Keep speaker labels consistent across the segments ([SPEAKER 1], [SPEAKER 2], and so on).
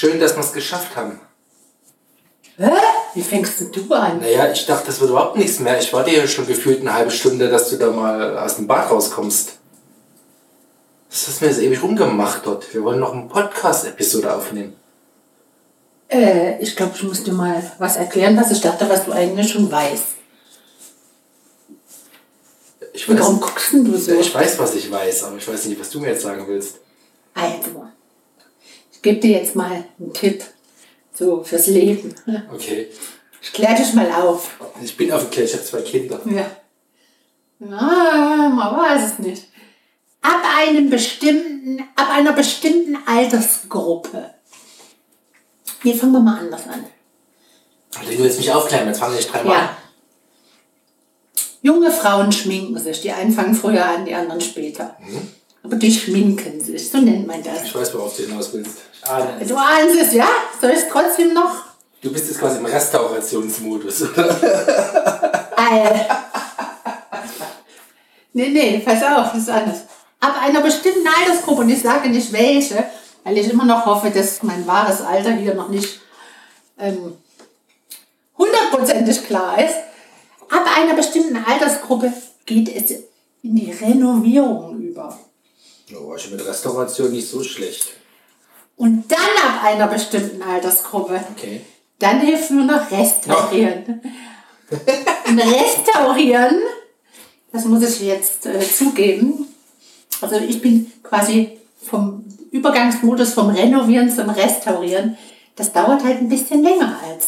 [SPEAKER 1] Schön, dass wir es geschafft haben.
[SPEAKER 2] Hä? Wie fängst denn du an?
[SPEAKER 1] Naja, ich dachte, das wird überhaupt nichts mehr. Ich warte ja schon gefühlt eine halbe Stunde, dass du da mal aus dem Bad rauskommst. Was hast du mir jetzt ewig rumgemacht dort? Wir wollen noch eine Podcast-Episode aufnehmen.
[SPEAKER 2] Äh, ich glaube, ich muss dir mal was erklären, was ich dachte, was du eigentlich schon weißt.
[SPEAKER 1] Ich
[SPEAKER 2] Und
[SPEAKER 1] weiß,
[SPEAKER 2] warum guckst denn du so?
[SPEAKER 1] ich weiß, was ich weiß, aber ich weiß nicht, was du mir jetzt sagen willst.
[SPEAKER 2] Also, gebe dir jetzt mal einen Tipp. So, fürs Leben.
[SPEAKER 1] Okay.
[SPEAKER 2] Ich klär dich mal auf.
[SPEAKER 1] Ich bin aufgeklärt, ich habe zwei Kinder.
[SPEAKER 2] Ja. Ja, man weiß es nicht. Ab einem bestimmten, ab einer bestimmten Altersgruppe. Nee, fangen wir mal anders an.
[SPEAKER 1] Also, du willst mich aufklären, jetzt fange ich dreimal an.
[SPEAKER 2] Ja. Junge Frauen schminken sich. Die einen fangen früher an, die anderen später. Aber die schminken sich, so nennt man das.
[SPEAKER 1] Ich weiß, worauf du hinaus willst. Es.
[SPEAKER 2] Du ahnst es, ja? Soll ich es trotzdem noch?
[SPEAKER 1] Du bist jetzt quasi im Restaurationsmodus?
[SPEAKER 2] Äh. Nee, nee, pass auf, das ist anders. Ab einer bestimmten Altersgruppe, und ich sage nicht welche, weil ich immer noch hoffe, dass mein wahres Alter hier noch nicht ähm, hundertprozentig klar ist. Ab einer bestimmten Altersgruppe geht es in die Renovierung über.
[SPEAKER 1] Oh, schon mit Restauration nicht so schlecht.
[SPEAKER 2] Und dann ab einer bestimmten Altersgruppe,
[SPEAKER 1] Okay.
[SPEAKER 2] dann hilft nur noch Restaurieren. Und Restaurieren, das muss ich jetzt äh, zugeben. Also ich bin quasi vom Übergangsmodus vom Renovieren zum Restaurieren. Das dauert halt ein bisschen länger als.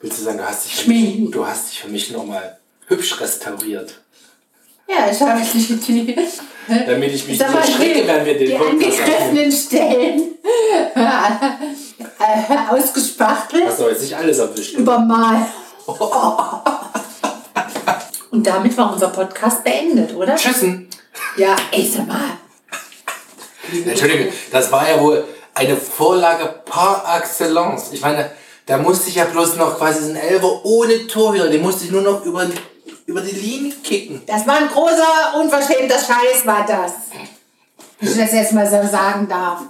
[SPEAKER 1] Willst du sagen, du hast dich für
[SPEAKER 2] Schminken.
[SPEAKER 1] mich, du hast dich für mich nochmal hübsch restauriert?
[SPEAKER 2] Ja, ich habe die, die,
[SPEAKER 1] Damit ich mich nicht erschrecke, wenn wir den
[SPEAKER 2] die
[SPEAKER 1] Podcast
[SPEAKER 2] angegriffenen Stellen äh, ausgespachtelt.
[SPEAKER 1] Hast du jetzt nicht alles erwischt?
[SPEAKER 2] übermalt. Und damit war unser Podcast beendet, oder?
[SPEAKER 1] Tschüssen.
[SPEAKER 2] Ja, ey, sag mal.
[SPEAKER 1] Entschuldigung, das war ja wohl eine Vorlage par excellence. Ich meine, da musste ich ja bloß noch quasi so einen Elfer ohne Torhüter, den musste ich nur noch über, über die Linie kicken.
[SPEAKER 2] Das war ein großer, unverschämter Scheiß, war das. Wenn ich das jetzt mal so sagen darf.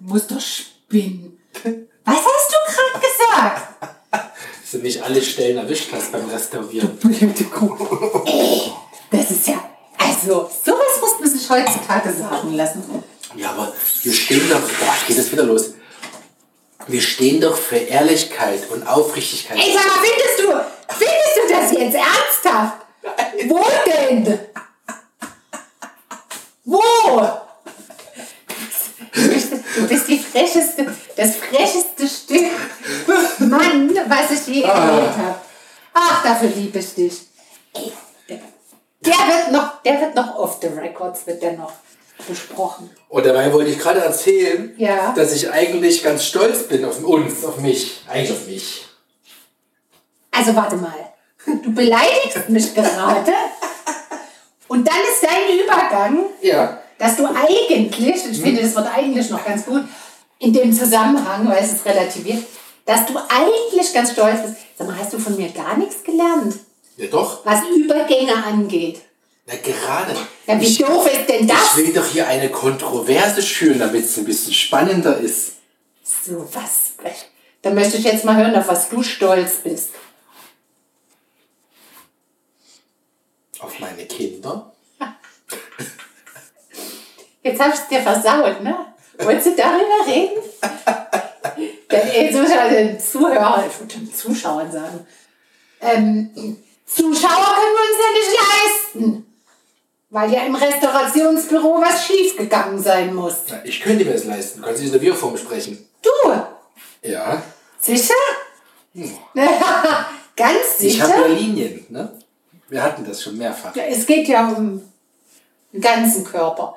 [SPEAKER 2] Du musst doch spinnen. Was hast du gerade gesagt?
[SPEAKER 1] Dass du nicht alle Stellen erwischt hast beim Restaurieren.
[SPEAKER 2] Blöde Kuh. Ey, das ist ja... Also, sowas muss man sich heutzutage sagen lassen.
[SPEAKER 1] Ja, aber wir stehen doch, boah, geht das wieder los. Wir stehen doch für Ehrlichkeit und Aufrichtigkeit.
[SPEAKER 2] Ey, sag mal, findest du, findest du das jetzt ernsthaft? Wo denn? Wo? Du bist, die frecheste, das frecheste Stück Mann, was ich je erlebt habe. Ach, dafür liebe ich dich. Ey, der wird noch, der wird noch off the records, wird der noch besprochen.
[SPEAKER 1] Und dabei wollte ich gerade erzählen,
[SPEAKER 2] Ja.
[SPEAKER 1] dass ich eigentlich ganz stolz bin auf uns, auf mich. Eigentlich auf mich.
[SPEAKER 2] Also warte mal. Du beleidigst mich gerade. Und dann ist dein Übergang,
[SPEAKER 1] Ja.
[SPEAKER 2] dass du eigentlich, ich finde das Wort eigentlich noch ganz gut, in dem Zusammenhang, weil es ist relativiert, dass du eigentlich ganz stolz bist. Sag mal, hast du von mir gar nichts gelernt,
[SPEAKER 1] Ja doch.
[SPEAKER 2] was Übergänge angeht?
[SPEAKER 1] Na gerade.
[SPEAKER 2] Ja, wie
[SPEAKER 1] ich,
[SPEAKER 2] doof ist denn
[SPEAKER 1] ich
[SPEAKER 2] das?
[SPEAKER 1] will doch hier eine Kontroverse schüren, damit es ein bisschen spannender ist.
[SPEAKER 2] So was. Dann möchte ich jetzt mal hören, auf was du stolz bist.
[SPEAKER 1] Auf meine Kinder.
[SPEAKER 2] Jetzt ich es dir versaut, ne? Wolltest du darüber reden? Denn jetzt muss ich also den Zuhörer, ich würde den Zuschauern sagen. Ähm, Zuschauer können wir uns ja nicht leisten. Weil ja im Restaurationsbüro was schiefgegangen sein muss.
[SPEAKER 1] Na, ich könnte mir das leisten. Du kannst in der Wir-Form sprechen.
[SPEAKER 2] Du,
[SPEAKER 1] Ja.
[SPEAKER 2] sicher? Ganz
[SPEAKER 1] Ich habe ja
[SPEAKER 2] sicher?
[SPEAKER 1] Linien, ne? Wir hatten das schon mehrfach.
[SPEAKER 2] Ja, es geht ja um den ganzen Körper.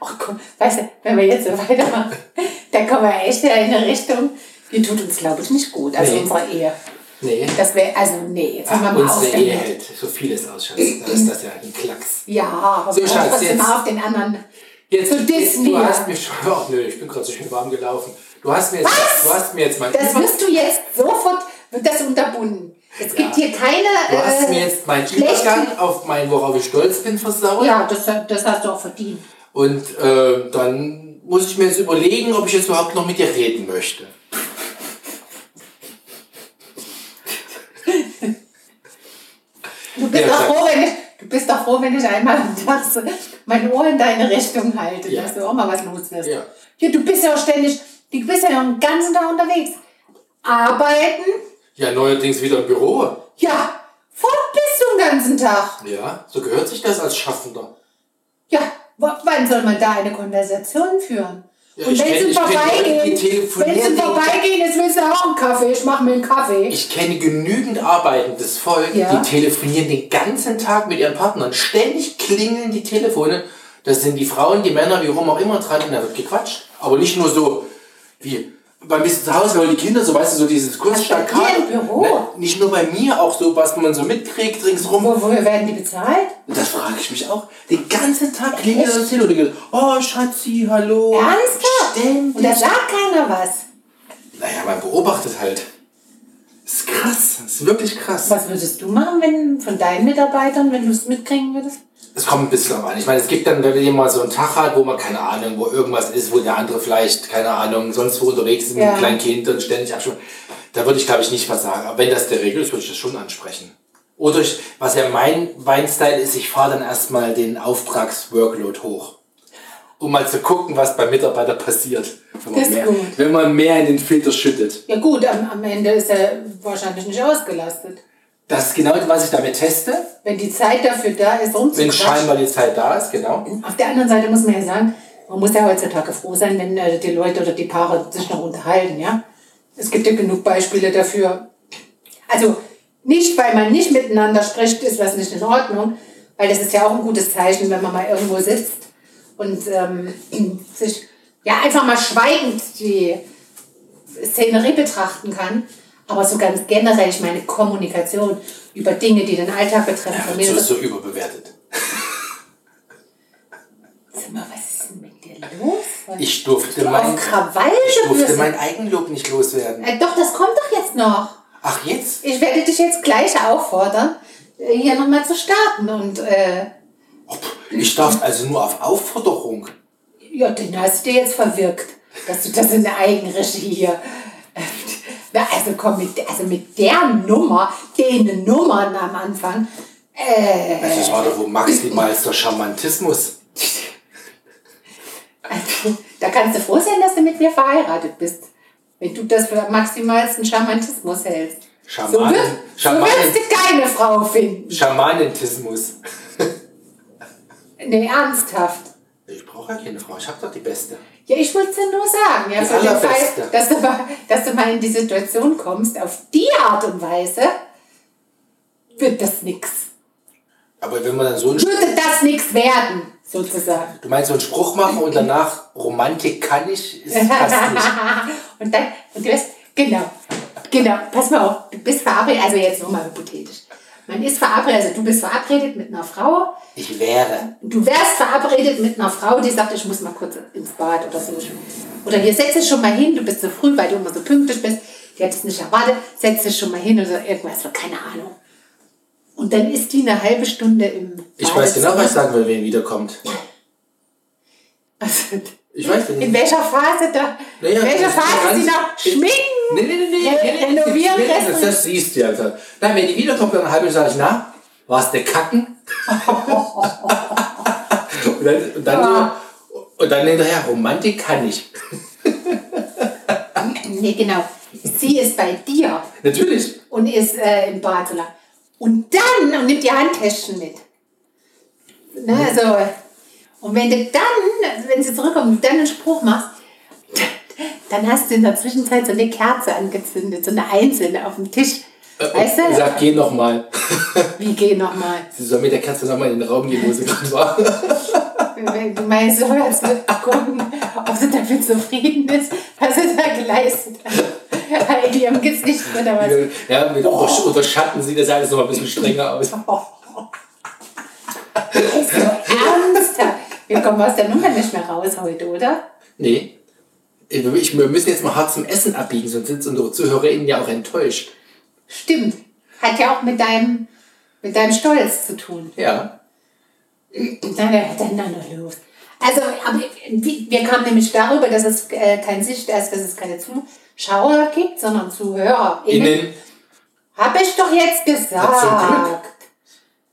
[SPEAKER 2] Ach komm, weißt du, wenn wir jetzt so weitermachen, dann kommen wir echt in eine Richtung, die tut uns, glaube ich, nicht gut. Also
[SPEAKER 1] Nee.
[SPEAKER 2] unsere Ehe.
[SPEAKER 1] Nee.
[SPEAKER 2] Das wäre, also nee, jetzt haben wir
[SPEAKER 1] Ach,
[SPEAKER 2] mal
[SPEAKER 1] unsere Ehe hält so vieles aus, Schatz. Da ist das ja ein Klacks.
[SPEAKER 2] Ja, aber
[SPEAKER 1] So,
[SPEAKER 2] wir
[SPEAKER 1] Schatz, jetzt-
[SPEAKER 2] mal auf den anderen.
[SPEAKER 1] Jetzt,
[SPEAKER 2] Zu
[SPEAKER 1] jetzt du hast mir schon. Ach nö, ich bin gerade so schön warm gelaufen. Du hast mir jetzt,
[SPEAKER 2] Was?
[SPEAKER 1] du hast mir jetzt mein
[SPEAKER 2] Das wirst du jetzt sofort, wird das unterbunden. Es gibt hier keine.
[SPEAKER 1] Du hast
[SPEAKER 2] äh,
[SPEAKER 1] mir jetzt meinen Übergang auf mein, worauf ich stolz bin, versaut.
[SPEAKER 2] Ja, das, das hast du auch verdient.
[SPEAKER 1] Und äh, dann muss ich mir jetzt überlegen, ob ich jetzt überhaupt noch mit dir reden möchte.
[SPEAKER 2] Du bist,
[SPEAKER 1] Ja,
[SPEAKER 2] froh, wenn ich, du bist doch froh, wenn ich einmal so mein Ohr in deine Richtung halte,
[SPEAKER 1] Ja.
[SPEAKER 2] dass du auch mal was los wirst.
[SPEAKER 1] Ja.
[SPEAKER 2] ja, du bist ja auch ständig, du bist ja den ganzen Tag unterwegs. Arbeiten,
[SPEAKER 1] Ja, neuerdings wieder im Büro.
[SPEAKER 2] ja, fort bist du den ganzen Tag.
[SPEAKER 1] Ja, so gehört sich das als Schaffender.
[SPEAKER 2] Ja, wann soll man da eine Konversation führen?
[SPEAKER 1] Ja,
[SPEAKER 2] Und wenn sie vorbeigehen, wenn sie vorbeigehen, jetzt willst du auch einen Kaffee, ich mache mir einen Kaffee.
[SPEAKER 1] Ich kenne genügend arbeitendes Volk,
[SPEAKER 2] Ja.
[SPEAKER 1] die telefonieren den ganzen Tag mit ihren Partnern. Ständig klingeln die Telefone. Das sind die Frauen, die Männer, wie rum auch immer dran und da wird gequatscht. Aber nicht nur so wie beim bisschen zu Hause, weil die Kinder, so weißt du, so dieses
[SPEAKER 2] Ach, bei dir im Büro?
[SPEAKER 1] Ne, nicht nur bei mir, auch so, was man so mitkriegt ringsrum.
[SPEAKER 2] Wo, woher werden die bezahlt?
[SPEAKER 1] Das frage ich mich auch. Den ganzen Tag klingelt das Telefon oh Schatzi, hallo.
[SPEAKER 2] Ernsthaft?
[SPEAKER 1] Ständig.
[SPEAKER 2] Und da sagt keiner was.
[SPEAKER 1] Naja, man beobachtet halt. Das ist krass. Das ist wirklich krass.
[SPEAKER 2] Was würdest du machen, wenn von deinen Mitarbeitern, wenn du es mitkriegen würdest?
[SPEAKER 1] Es kommt ein bisschen drauf an. Ich meine, es gibt dann, wenn jemand mal so einen Tag hat, wo man keine Ahnung, wo irgendwas ist, wo der andere vielleicht, keine Ahnung, sonst wo unterwegs ist mit
[SPEAKER 2] Ja.
[SPEAKER 1] einem kleinen Kind und ständig abstimmt. Da würde ich, glaube ich, nicht was sagen. Aber wenn das der Regel ist, würde ich das schon ansprechen. Oder ich, was ja mein Weinstyle ist, ich fahre dann erstmal den Auftragsworkload hoch. Um mal zu gucken, was beim Mitarbeiter passiert. Wenn man,
[SPEAKER 2] Das
[SPEAKER 1] mehr, wenn man mehr in den Filter schüttet.
[SPEAKER 2] Ja gut, am, am Ende ist er wahrscheinlich nicht ausgelastet.
[SPEAKER 1] Das ist genau, was ich damit teste.
[SPEAKER 2] Wenn die Zeit dafür da ist,
[SPEAKER 1] Wenn
[SPEAKER 2] rumzuquatschen.
[SPEAKER 1] scheinbar die Zeit da ist, genau.
[SPEAKER 2] Auf der anderen Seite muss man ja sagen, man muss ja heutzutage froh sein, wenn äh, die Leute oder die Paare sich noch unterhalten, ja. Es gibt ja genug Beispiele dafür. Also nicht, weil man nicht miteinander spricht, ist was nicht in Ordnung, weil das ist ja auch ein gutes Zeichen, wenn man mal irgendwo sitzt und ähm, sich ja einfach mal schweigend die Szenerie betrachten kann. Aber so ganz generell, ich meine Kommunikation über Dinge, die den Alltag betreffen.
[SPEAKER 1] Ja,
[SPEAKER 2] Familie-
[SPEAKER 1] so, so überbewertet.
[SPEAKER 2] Sag mal, was ist denn mit dir los?
[SPEAKER 1] Ich durfte,
[SPEAKER 2] Du
[SPEAKER 1] mein,
[SPEAKER 2] Krawall
[SPEAKER 1] ich durfte mein Eigenlob nicht loswerden.
[SPEAKER 2] Äh, doch, das kommt doch jetzt noch.
[SPEAKER 1] Ach, jetzt?
[SPEAKER 2] Ich werde dich jetzt gleich auffordern, hier nochmal zu starten. Und äh,
[SPEAKER 1] Ich darf also nur auf Aufforderung.
[SPEAKER 2] ja, den hast du dir jetzt verwirkt, dass du das in der Eigenregie hier. Na, also komm, mit, also mit der Nummer, den Nummern am Anfang. Äh,
[SPEAKER 1] Das war doch wohl maximalster Charmantismus.
[SPEAKER 2] also, da kannst du froh sein, dass du mit mir verheiratet bist. Wenn du das für maximalsten Charmantismus hältst. So,
[SPEAKER 1] Schamanen,
[SPEAKER 2] so
[SPEAKER 1] Schamanen,
[SPEAKER 2] wirst du keine Frau finden.
[SPEAKER 1] Schamanentismus.
[SPEAKER 2] Nee, ernsthaft.
[SPEAKER 1] Ich brauche ja keine Frau, ich habe doch die Beste.
[SPEAKER 2] Ja, ich wollte es dir nur sagen. Ja, für den Fall, dass du, mal, dass du mal in die Situation kommst, auf die Art und Weise, wird das nix.
[SPEAKER 1] Aber wenn man dann so einen,
[SPEAKER 2] Würde das nix werden, sozusagen.
[SPEAKER 1] du meinst so einen Spruch machen und danach Romantik kann ich, ist passt nicht.
[SPEAKER 2] und dann, und du weißt, genau, genau, pass mal auf, du bist verabredet, also jetzt nur mal hypothetisch. Man ist verabredet, also du bist verabredet mit einer Frau,
[SPEAKER 1] Ich wäre.
[SPEAKER 2] du wärst verabredet mit einer Frau, die sagt, ich muss mal kurz ins Bad oder so. Oder hier setz dich schon mal hin, du bist so früh, weil du immer so pünktlich bist. Die hat es nicht erwartet, setz dich schon mal hin oder irgendwas, keine Ahnung. Und dann ist die eine halbe Stunde im
[SPEAKER 1] Ich weiß genau, was sagen will, wen wiederkommt.
[SPEAKER 2] Also,
[SPEAKER 1] Ich weiß, wenn
[SPEAKER 2] in welcher Phase da,
[SPEAKER 1] Naja,
[SPEAKER 2] in welcher Phase sie noch schminken?
[SPEAKER 1] Nee, nee, nee, nee. Nee,
[SPEAKER 2] renovieren,
[SPEAKER 1] das, das siehst du ja. Nein, wenn die wiederkommt, dann halbe Stunde sage ich, na, war's der Kacken? und dann, und dann,
[SPEAKER 2] Ja.
[SPEAKER 1] und dann hinterher, Romantik kann ich.
[SPEAKER 2] Nee, genau. Sie ist bei dir
[SPEAKER 1] Natürlich.
[SPEAKER 2] und ist äh, im Bad so lang. Und dann, und nimmt ihr Handtäschchen mit. Ne, also, und wenn du dann, wenn sie zurückkommt dann einen Spruch machst, dann hast du in der Zwischenzeit so eine Kerze angezündet, so eine einzelne auf dem Tisch. Weißt
[SPEAKER 1] Ich
[SPEAKER 2] du?
[SPEAKER 1] sag, geh noch mal.
[SPEAKER 2] Wie geh nochmal?
[SPEAKER 1] Sie soll mit der Katze noch mal in den Raum gehen, wo sie gerade war.
[SPEAKER 2] Du meinst, du sollst gucken, ob sie damit zufrieden ist, was sie da geleistet hat. In ihrem Gesicht oder was?
[SPEAKER 1] ja, mit unter, unterschatten sieht das alles noch mal ein bisschen strenger aus.
[SPEAKER 2] Also, ernsthaft. Wir kommen aus der Nummer nicht mehr raus heute, oder?
[SPEAKER 1] Nee. Ich, wir müssen jetzt mal hart zum Essen abbiegen, sonst sind unsere ZuhörerInnen ja auch enttäuscht.
[SPEAKER 2] Stimmt. Hat ja auch mit deinem, mit deinem Stolz zu tun.
[SPEAKER 1] Ja.
[SPEAKER 2] Na, dann, dann, dann los. Also, wir kamen nämlich darüber, dass es äh, kein Sicht, dass es keine Zuschauer gibt, sondern Zuhörer.
[SPEAKER 1] Innen.
[SPEAKER 2] Habe ich doch jetzt gesagt.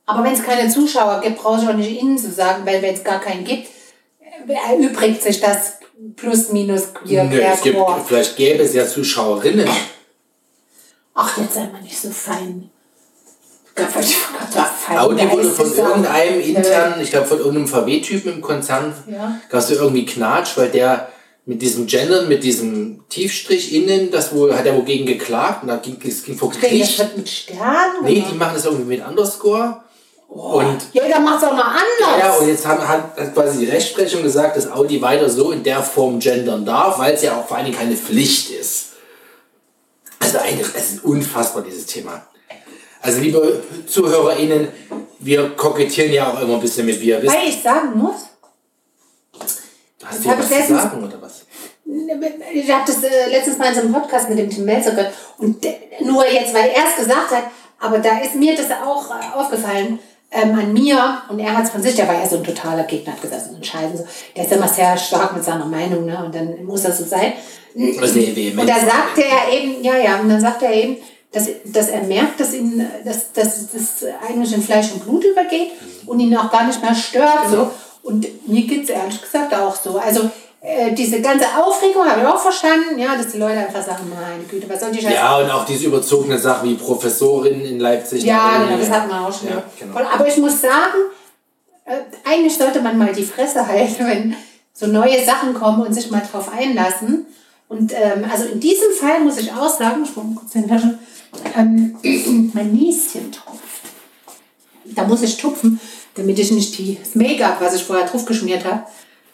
[SPEAKER 2] Aber wenn es keine Zuschauer gibt, brauche ich auch nicht innen zu sagen, weil wenn es gar keinen gibt, äh, erübrigt sich das plus minus queer
[SPEAKER 1] Nö, es gibt, vielleicht gäbe es ja Zuschauerinnen.
[SPEAKER 2] Ach, jetzt sei mal nicht so fein.
[SPEAKER 1] Audi wurde von irgendeinem internen, ich glaube von irgendeinem VW-Typen im Konzern,
[SPEAKER 2] Ja.
[SPEAKER 1] gab es irgendwie Knatsch, weil der mit diesem Gendern, mit diesem Tiefstrich innen, das wohl, hat er wohl gegen geklagt und da ging es ging vor
[SPEAKER 2] Okay, das
[SPEAKER 1] Gericht.
[SPEAKER 2] mit.
[SPEAKER 1] Nee,
[SPEAKER 2] oder?
[SPEAKER 1] die machen das irgendwie mit Underscore. Und
[SPEAKER 2] Jeder macht es auch noch anders.
[SPEAKER 1] Ja, und jetzt haben, hat, hat quasi die Rechtsprechung gesagt, dass Audi weiter so in der Form gendern darf, weil es ja auch vor allen Dingen keine Pflicht ist. Also eigentlich, es ist unfassbar, dieses Thema. Also liebe ZuhörerInnen, wir kokettieren ja auch immer ein bisschen mit, wisst.
[SPEAKER 2] Weil ich sagen muss,
[SPEAKER 1] Hast du was
[SPEAKER 2] ich
[SPEAKER 1] zu sagen oder was?
[SPEAKER 2] ich habe das äh, letztens mal in so einem Podcast mit dem Tim Melzer gehört und nur jetzt, weil er es gesagt hat, aber da ist mir das auch äh, aufgefallen ähm, an mir und er hat es von sich, der war ja so ein totaler Gegner, hat gesagt, so entscheiden so. Der ist immer sehr stark mit seiner Meinung ne? und dann muss das so sein. Und da sagte er eben, ja, ja, und dann sagte er eben, dass, dass er merkt, dass ihn, dass, dass das eigentlich in Fleisch und Blut übergeht und ihn auch gar nicht mehr stört. So. Und mir geht es ehrlich gesagt auch so. Also äh, diese ganze Aufregung habe ich auch verstanden, ja, dass die Leute einfach sagen, meine Güte, was soll die Scheiße?
[SPEAKER 1] Ja, und auch diese überzogene Sache wie Professorin in Leipzig.
[SPEAKER 2] Ja, genau, das hatten wir auch schon.
[SPEAKER 1] Ja, genau.
[SPEAKER 2] Aber ich muss sagen, äh, eigentlich sollte man mal die Fresse halten, wenn so neue Sachen kommen und sich mal drauf einlassen. Und ähm, also in diesem Fall muss ich auch sagen, ich mal kurz in die Tasche, ähm, mein Näschen tropft. Da muss ich tupfen, damit ich nicht die, das Make-up, was ich vorher drauf geschmiert habe,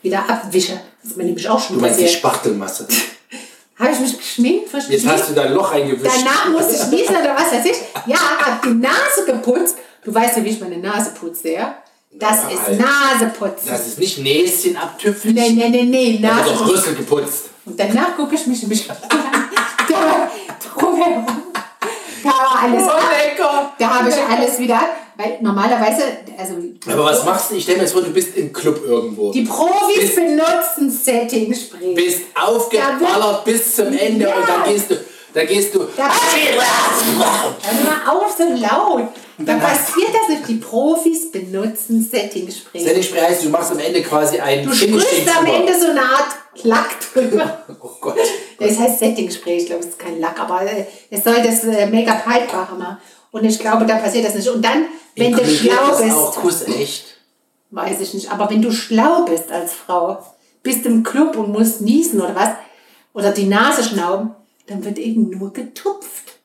[SPEAKER 2] wieder abwische. Das ist mir nämlich auch schon
[SPEAKER 1] Du meinst die. Spachtelmasse.
[SPEAKER 2] Habe ich mich geschminkt, frisch
[SPEAKER 1] Jetzt hast du da ein Loch reingewischt.
[SPEAKER 2] Danach musste ich niesen oder was weiß ich. Ja, hab die Nase geputzt. Du weißt ja, wie ich meine Nase putze, ja? Das
[SPEAKER 1] Ja,
[SPEAKER 2] ist
[SPEAKER 1] Alter.
[SPEAKER 2] Naseputzen.
[SPEAKER 1] Das ist nicht Näschen abtüpfeln.
[SPEAKER 2] Nee, nee, nee, nee,
[SPEAKER 1] Da wird doch
[SPEAKER 2] Nase.
[SPEAKER 1] Rüssel geputzt.
[SPEAKER 2] Und danach gucke ich mich nämlich da drumherum. Da war alles ab.
[SPEAKER 1] lecker.
[SPEAKER 2] Da habe ich alles wieder, weil normalerweise, also
[SPEAKER 1] Aber was machst du? Ich stell mir jetzt vor, du bist im Club irgendwo.
[SPEAKER 2] die Profis
[SPEAKER 1] Bist-
[SPEAKER 2] benutzen Setting-Spray.
[SPEAKER 1] bist aufgeballert bis zum Ende
[SPEAKER 2] Ja.
[SPEAKER 1] und dann gehst du, da gehst du.
[SPEAKER 2] Da- so laut. Dann passiert das nicht. Die Profis benutzen Setting-Spray.
[SPEAKER 1] Setting-Spray heißt, du machst am Ende quasi ein
[SPEAKER 2] Du sprühst am. Ende so eine Art Lack drüber.
[SPEAKER 1] Oh Gott.
[SPEAKER 2] Das heißt Setting-Spray, ich glaube, es ist kein Lack, aber äh, es soll das äh, Make-up haltbarer machen. Und ich glaube, da passiert das nicht. Und dann, wenn du schlau
[SPEAKER 1] ist
[SPEAKER 2] bist,
[SPEAKER 1] auch Kuss echt.
[SPEAKER 2] weiß ich nicht, aber wenn du schlau bist als Frau, bist im Club und musst niesen oder was, oder die Nase schnauben, dann wird eben nur getupft.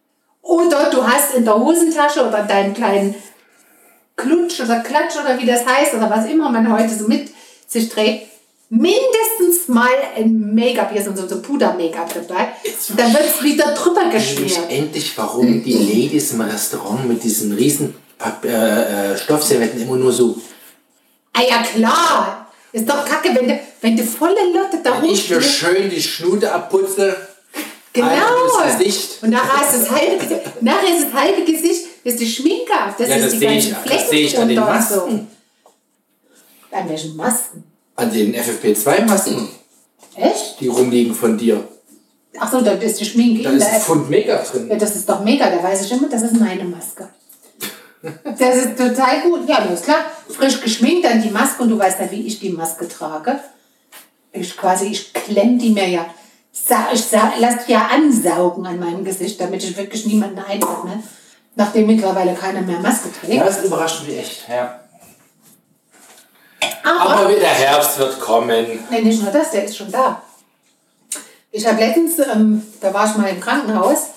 [SPEAKER 2] Oder du hast in der Hosentasche oder deinen kleinen Klutsch oder Klatsch oder wie das heißt oder was immer man heute so mit sich trägt, mindestens mal ein Make-up, hier ist so, so Puder-Make-up dabei. Dann wird es wieder drüber geschmiert.
[SPEAKER 1] endlich, warum die Ladies im Restaurant mit diesen riesen Pap äh, äh, Stoffservietten immer nur so.
[SPEAKER 2] Ah ja, klar. Ist doch kacke, wenn du, wenn du volle Lotte da
[SPEAKER 1] Wenn ich mir schön die Schnute abputze.
[SPEAKER 2] Genau.
[SPEAKER 1] Gesicht.
[SPEAKER 2] Und nachher ist das halbe Gesicht, nachher ist das halbe Gesicht, ist die Schminke. Das
[SPEAKER 1] Ja,
[SPEAKER 2] ist
[SPEAKER 1] das
[SPEAKER 2] die
[SPEAKER 1] sehe ich,
[SPEAKER 2] ganzen
[SPEAKER 1] das ich an den
[SPEAKER 2] drunter und so.
[SPEAKER 1] Masken.
[SPEAKER 2] An welchen Masken?
[SPEAKER 1] An den FFP2-Masken,
[SPEAKER 2] Echt?
[SPEAKER 1] die rumliegen von dir.
[SPEAKER 2] Ach so, da ist die Schminke
[SPEAKER 1] Da ist ein Pfund
[SPEAKER 2] Ja,
[SPEAKER 1] drin.
[SPEAKER 2] das ist doch mega, da weiß ich immer, das ist meine Maske. Das ist total gut. Ja, das ist klar. Frisch geschminkt, dann die Maske und du weißt ja, wie ich die Maske trage. Ich quasi, ich klemm die mir ja. Ich sa lass die ja ansaugen an meinem Gesicht, damit ich wirklich niemanden einatme. Nachdem mittlerweile keiner mehr Maske trägt.
[SPEAKER 1] Ja, das überrascht mich echt. Ja.
[SPEAKER 2] Aber,
[SPEAKER 1] Aber der Herbst wird kommen.
[SPEAKER 2] nee, nicht nur das, der ist schon da. Ich habe letztens, ähm, da war ich mal im Krankenhaus,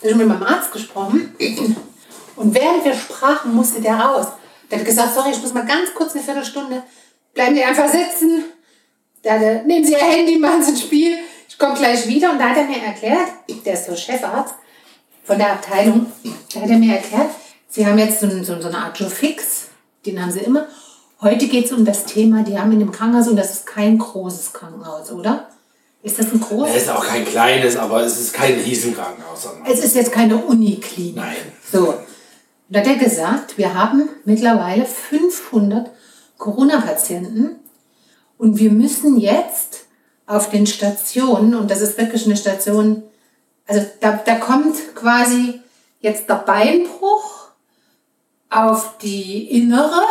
[SPEAKER 2] da habe ich mit meinem Arzt gesprochen. Und während wir sprachen, musste der raus. Der hat gesagt, sorry, ich muss mal ganz kurz eine Viertelstunde, bleiben Sie einfach sitzen. Da hat er, nehmen Sie Ihr Handy, machen Sie ein Spiel. Ich komme gleich wieder. Und da hat er mir erklärt, der ist so Chefarzt von der Abteilung, da hat er mir erklärt, Sie haben jetzt so, so, so eine Art Joe Fix, den haben Sie immer. Heute geht es um das Thema, die haben in dem Krankenhaus, und das ist kein großes Krankenhaus, oder? Ist das ein großes?
[SPEAKER 1] Es ist auch kein kleines, aber es ist kein Riesenkrankenhaus.
[SPEAKER 2] Es ist jetzt keine Uniklinik.
[SPEAKER 1] Nein.
[SPEAKER 2] So. Und da hat er gesagt, wir haben mittlerweile 500 Corona-Patienten Und wir müssen jetzt auf den Stationen, und das ist wirklich eine Station, also da, da kommt quasi jetzt der Beinbruch auf die innere.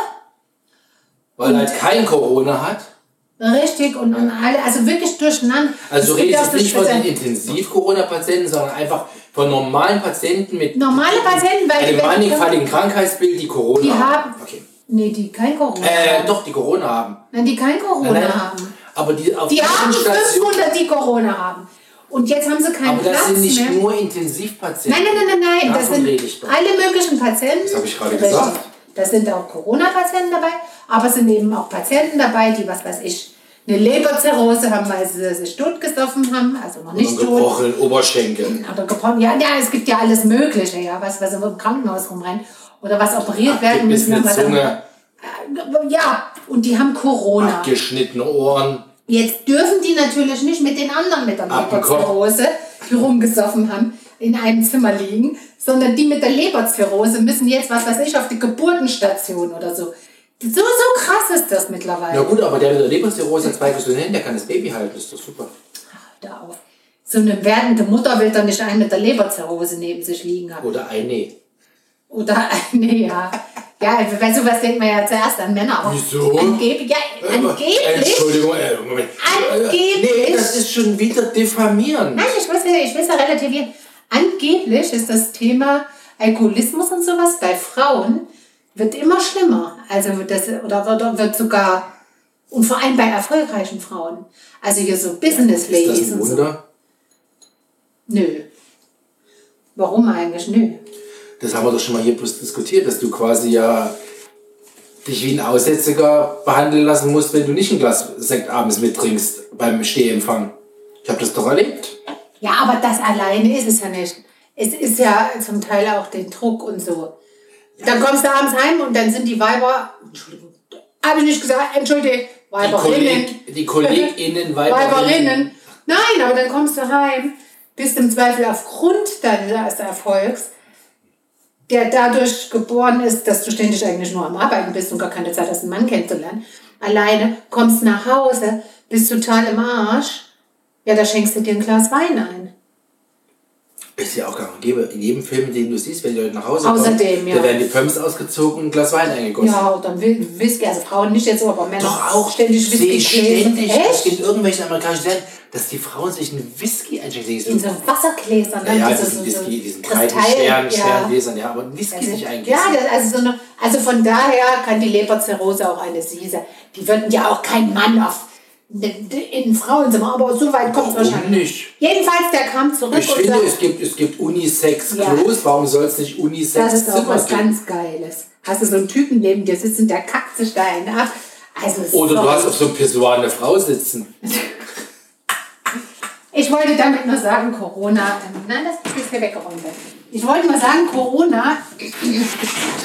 [SPEAKER 1] Weil er halt kein Corona hat.
[SPEAKER 2] Richtig, und, und alle, also wirklich durcheinander.
[SPEAKER 1] Also du redest nicht von den Intensiv-Corona-Patienten, sondern einfach von normalen Patienten mit
[SPEAKER 2] Normale Patienten, weil
[SPEAKER 1] einem
[SPEAKER 2] die-
[SPEAKER 1] mannigfaltigen Krankheitsbild, die Corona
[SPEAKER 2] Die
[SPEAKER 1] haben.
[SPEAKER 2] haben-
[SPEAKER 1] Okay.
[SPEAKER 2] Nee, die kein Corona
[SPEAKER 1] Äh,
[SPEAKER 2] haben.
[SPEAKER 1] doch, die Corona haben.
[SPEAKER 2] Nein, die kein Corona
[SPEAKER 1] Nein, nein,
[SPEAKER 2] haben.
[SPEAKER 1] Aber die auf
[SPEAKER 2] Die haben
[SPEAKER 1] Stationen-
[SPEAKER 2] 500, die Corona haben. Und jetzt haben sie keinen
[SPEAKER 1] Aber das
[SPEAKER 2] Platz
[SPEAKER 1] sind nicht
[SPEAKER 2] mehr.
[SPEAKER 1] nur Intensivpatienten.
[SPEAKER 2] Nein, nein, nein, nein, nein. Das sind alle möglichen Patienten.
[SPEAKER 1] Das habe ich gerade gesagt.
[SPEAKER 2] Da sind auch Corona-Patienten dabei, aber es sind eben auch Patienten dabei, die, was weiß ich, eine Leberzirrhose haben, weil sie sich totgesoffen haben, also noch nicht
[SPEAKER 1] Und
[SPEAKER 2] tot.
[SPEAKER 1] gebrochenen Oberschenkel.
[SPEAKER 2] Oder gebrochen. Ja, ja, es gibt ja alles Mögliche, ja, was, was im Krankenhaus rumrennt. Oder was operiert werden
[SPEAKER 1] Bis
[SPEAKER 2] müssen. was
[SPEAKER 1] Zunge,
[SPEAKER 2] Ja, und die haben Corona.
[SPEAKER 1] abgeschnittene Ohren.
[SPEAKER 2] Jetzt dürfen die natürlich nicht mit den anderen mit der
[SPEAKER 1] Ab den Kopf.
[SPEAKER 2] Leberzirrhose, die rumgesoffen haben, in einem Zimmer liegen, sondern die mit der Leberzirrhose müssen jetzt, was weiß ich, auf die Geburtenstation oder so. So, so krass ist das mittlerweile.
[SPEAKER 1] Na gut, aber der mit der Leberzirrhose hat zwei Hände, der kann das Baby halten, ist doch super.
[SPEAKER 2] Da auf. So eine werdende Mutter will doch nicht einen mit der Leberzirrhose neben sich liegen haben.
[SPEAKER 1] Oder eine.
[SPEAKER 2] Oder, nee, ja. Ja, bei sowas denkt man ja zuerst an Männer. aber
[SPEAKER 1] Wieso?
[SPEAKER 2] Angeblich, ja, angeblich.
[SPEAKER 1] Entschuldigung, äh, Moment.
[SPEAKER 2] Angeblich.
[SPEAKER 1] Nee, das ist schon wieder diffamierend.
[SPEAKER 2] Nein, ich will ja, ich will's ja relativieren. Angeblich ist das Thema Alkoholismus und sowas bei Frauen wird immer schlimmer. Also das, oder wird, wird sogar, und vor allem bei erfolgreichen Frauen. Also hier so Business
[SPEAKER 1] Ist das
[SPEAKER 2] Ladies
[SPEAKER 1] ein
[SPEAKER 2] und so.
[SPEAKER 1] Wunder?
[SPEAKER 2] Nö. Warum eigentlich? Nö.
[SPEAKER 1] Das haben wir doch schon mal hier bloß diskutiert, dass du quasi ja dich wie ein Aussätziger behandeln lassen musst, wenn du nicht ein Glas Sekt abends mittrinkst beim Stehempfang. Ich habe das doch erlebt.
[SPEAKER 2] Ja, aber das alleine ist es ja nicht. Es ist ja zum Teil auch den Druck und so. Dann kommst du abends heim und dann sind die Weiber, Entschuldigung, habe ich nicht gesagt, entschuldige,
[SPEAKER 1] Die,
[SPEAKER 2] Weiberinnen.
[SPEAKER 1] Kolleg, die KollegInnen, Weiberinnen.
[SPEAKER 2] Weiberinnen. Nein, aber dann kommst du heim, bist im Zweifel aufgrund deines Erfolgs, der dadurch geboren ist, dass du ständig eigentlich nur am Arbeiten bist und gar keine Zeit hast, einen Mann kennenzulernen. Alleine kommst nach Hause, bist total im Arsch. Ja, da schenkst du dir ein Glas Wein ein.
[SPEAKER 1] Ist ja auch gang und gäbe. In jedem Film, den du siehst, wenn die Leute nach Hause
[SPEAKER 2] Außerdem,
[SPEAKER 1] kommen,
[SPEAKER 2] ja.
[SPEAKER 1] da werden die Pumps ausgezogen und ein Glas Wein eingegossen.
[SPEAKER 2] Ja, und dann Whi- Whisky, also Frauen nicht jetzt so, aber Männer
[SPEAKER 1] Doch auch
[SPEAKER 2] ständig Whisky
[SPEAKER 1] ständig, es
[SPEAKER 2] Echt?
[SPEAKER 1] gibt irgendwelche amerikanischen Serien, dass die Frauen sich einen Whisky einschenken.
[SPEAKER 2] In so Wassergläsern.
[SPEAKER 1] Ja, ja,
[SPEAKER 2] diese-
[SPEAKER 1] diesen Whisky, diesen breiten Stern,
[SPEAKER 2] ja.
[SPEAKER 1] Sterngläsern, ja, aber einen Whisky sich eingießen.
[SPEAKER 2] Ja, also, so eine, also von daher kann die Leberzirrhose auch eine Sie sein. Die würden ja auch kein Mann auf in Frauenzimmer, aber so weit kommt wahrscheinlich.
[SPEAKER 1] nicht?
[SPEAKER 2] Jedenfalls, der kam zurück
[SPEAKER 1] Ich
[SPEAKER 2] und
[SPEAKER 1] finde,
[SPEAKER 2] sagt,
[SPEAKER 1] es gibt, es gibt Unisex-Klos,
[SPEAKER 2] Ja.
[SPEAKER 1] warum soll es nicht
[SPEAKER 2] das ist auch
[SPEAKER 1] Unisex-Zimmer
[SPEAKER 2] was
[SPEAKER 1] geben?
[SPEAKER 2] ganz Geiles. Hast du so einen Typen neben dir sitzen, der kackt sich da einen ab. Also,
[SPEAKER 1] Oder du hast auf so einem Pissoir eine Frau sitzen.
[SPEAKER 2] Ich wollte damit nur sagen, Corona. ähm, Nein, das ist hier weggeräumt. Ich wollte mal sagen, Corona. Ich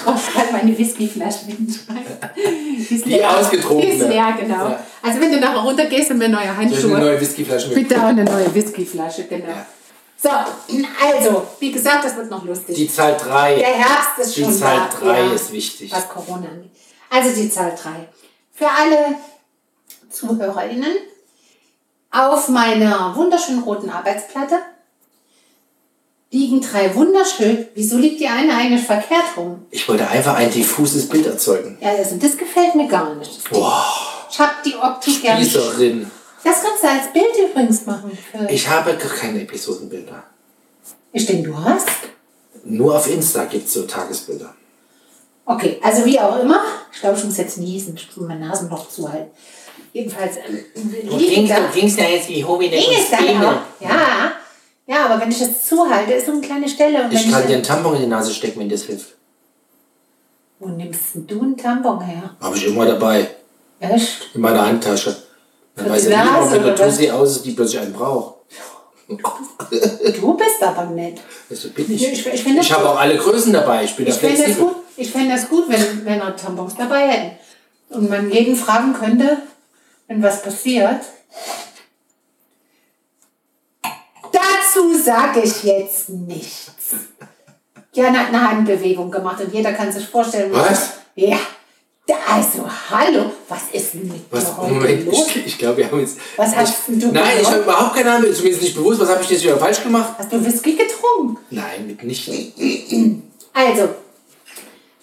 [SPEAKER 2] brauche gerade meine Whiskyflasche. Die,
[SPEAKER 1] Die
[SPEAKER 2] leer.
[SPEAKER 1] ausgetrunkene.
[SPEAKER 2] Die ist leer, genau.
[SPEAKER 1] Ja.
[SPEAKER 2] Also, wenn du nachher runtergehst und mir neue
[SPEAKER 1] ich eine
[SPEAKER 2] Handschuhe.
[SPEAKER 1] neue Whiskyflasche mit?
[SPEAKER 2] Bitte auch eine neue Whiskyflasche, genau.
[SPEAKER 1] Ja.
[SPEAKER 2] So, also, wie gesagt, das wird noch lustig.
[SPEAKER 1] Die Zahl 3.
[SPEAKER 2] Der Herbst ist
[SPEAKER 1] Die
[SPEAKER 2] schon
[SPEAKER 1] Zahl
[SPEAKER 2] da.
[SPEAKER 1] 3
[SPEAKER 2] ja,
[SPEAKER 1] ist wichtig.
[SPEAKER 2] Was Corona angeht. Also die Zahl 3. Für alle ZuhörerInnen auf meiner wunderschönen roten Arbeitsplatte liegen drei wunderschön. Wieso liegt die eine eigentlich verkehrt rum?
[SPEAKER 1] Ich wollte einfach ein diffuses Bild erzeugen.
[SPEAKER 2] Ja, also das gefällt mir gar nicht.
[SPEAKER 1] Boah,
[SPEAKER 2] Ich habe die Optik ja nicht.
[SPEAKER 1] Spießerin.
[SPEAKER 2] Das kannst du als Bild übrigens machen. Für
[SPEAKER 1] Ich habe gar keine Episodenbilder.
[SPEAKER 2] ich denke, du hast.
[SPEAKER 1] Nur auf Insta gibt es so Tagesbilder.
[SPEAKER 2] Okay, also wie auch immer. Ich glaube, ich muss jetzt niesen. Ich muss mein Nasenloch zuhalten. Jedenfalls ähm, liegen da.
[SPEAKER 1] gingst ja jetzt wie Hobby
[SPEAKER 2] Ging es dann auch? Ja. Ja, aber wenn ich das zuhalte, ist so eine kleine Stelle. Und
[SPEAKER 1] Ich kann dir
[SPEAKER 2] ich,
[SPEAKER 1] einen Tampon in die Nase stecken, wenn das hilft.
[SPEAKER 2] wo nimmst denn du einen Tampon her?
[SPEAKER 1] Habe ich immer dabei.
[SPEAKER 2] Echt?
[SPEAKER 1] In meiner Handtasche. Dann
[SPEAKER 2] Für
[SPEAKER 1] weiß ja niemand,
[SPEAKER 2] Nase,
[SPEAKER 1] wenn der? Tussi aus ist, die plötzlich einen braucht.
[SPEAKER 2] Du bist aber nett.
[SPEAKER 1] So bin ich.
[SPEAKER 2] Ja, ich- ich
[SPEAKER 1] ich habe auch alle Größen dabei. Ich bin
[SPEAKER 2] Ich fände das gut, ich das gut wenn Männer Tampons dabei hätten. Und man jeden fragen könnte, wenn was passiert. Dazu sage ich jetzt nichts. Jan hat eine Handbewegung gemacht und jeder kann sich vorstellen,
[SPEAKER 1] Was?
[SPEAKER 2] Ja. Da- Also Hallo, was ist denn mit
[SPEAKER 1] Was,
[SPEAKER 2] dir heute
[SPEAKER 1] Moment,
[SPEAKER 2] los?
[SPEAKER 1] ich, ich glaube, wir haben jetzt.
[SPEAKER 2] Was hast
[SPEAKER 1] ich,
[SPEAKER 2] du
[SPEAKER 1] Nein, ich habe überhaupt keine Ahnung, ist mir jetzt nicht bewusst, was habe ich jetzt wieder falsch gemacht?
[SPEAKER 2] Hast du Whisky getrunken?
[SPEAKER 1] Nein, mitnichten.
[SPEAKER 2] Also,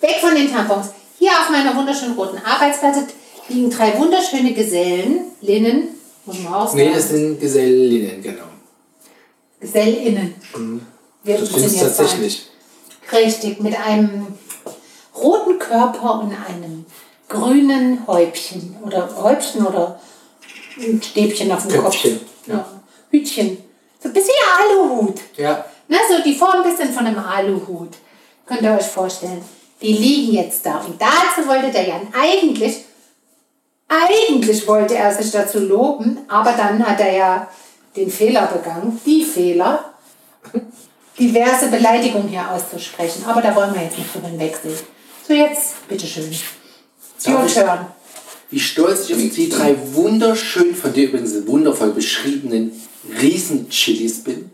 [SPEAKER 2] weg von den Tampons. Hier auf meiner wunderschönen roten Arbeitsplatte liegen drei wunderschöne Gesellen, Linnen, muss man auch
[SPEAKER 1] Nee, das sind Gesellinnen, genau.
[SPEAKER 2] GesellInnen. Wir
[SPEAKER 1] Das
[SPEAKER 2] sind jetzt
[SPEAKER 1] tatsächlich.
[SPEAKER 2] Ein, richtig, mit einem roten Körper und einem grünen Häubchen. Oder Häubchen oder ein Stäbchen auf dem
[SPEAKER 1] Köpfchen,
[SPEAKER 2] Kopf. Ja. Hütchen. So ein bisschen Aluhut.
[SPEAKER 1] Ja.
[SPEAKER 2] Na, so die Form ein bisschen von einem Aluhut. Könnt ihr euch vorstellen. Die liegen jetzt da. Und dazu wollte der Jan eigentlich, eigentlich wollte er sich dazu loben, aber dann hat er ja den Fehler begangen, die Fehler, diverse Beleidigungen hier auszusprechen. Aber da wollen wir jetzt nicht drüber hinwegsehen. So, jetzt, bitteschön. Your turn.
[SPEAKER 1] Wie stolz ich auf die drei wunderschön, von dir übrigens wundervoll beschriebenen Riesenchilis bin.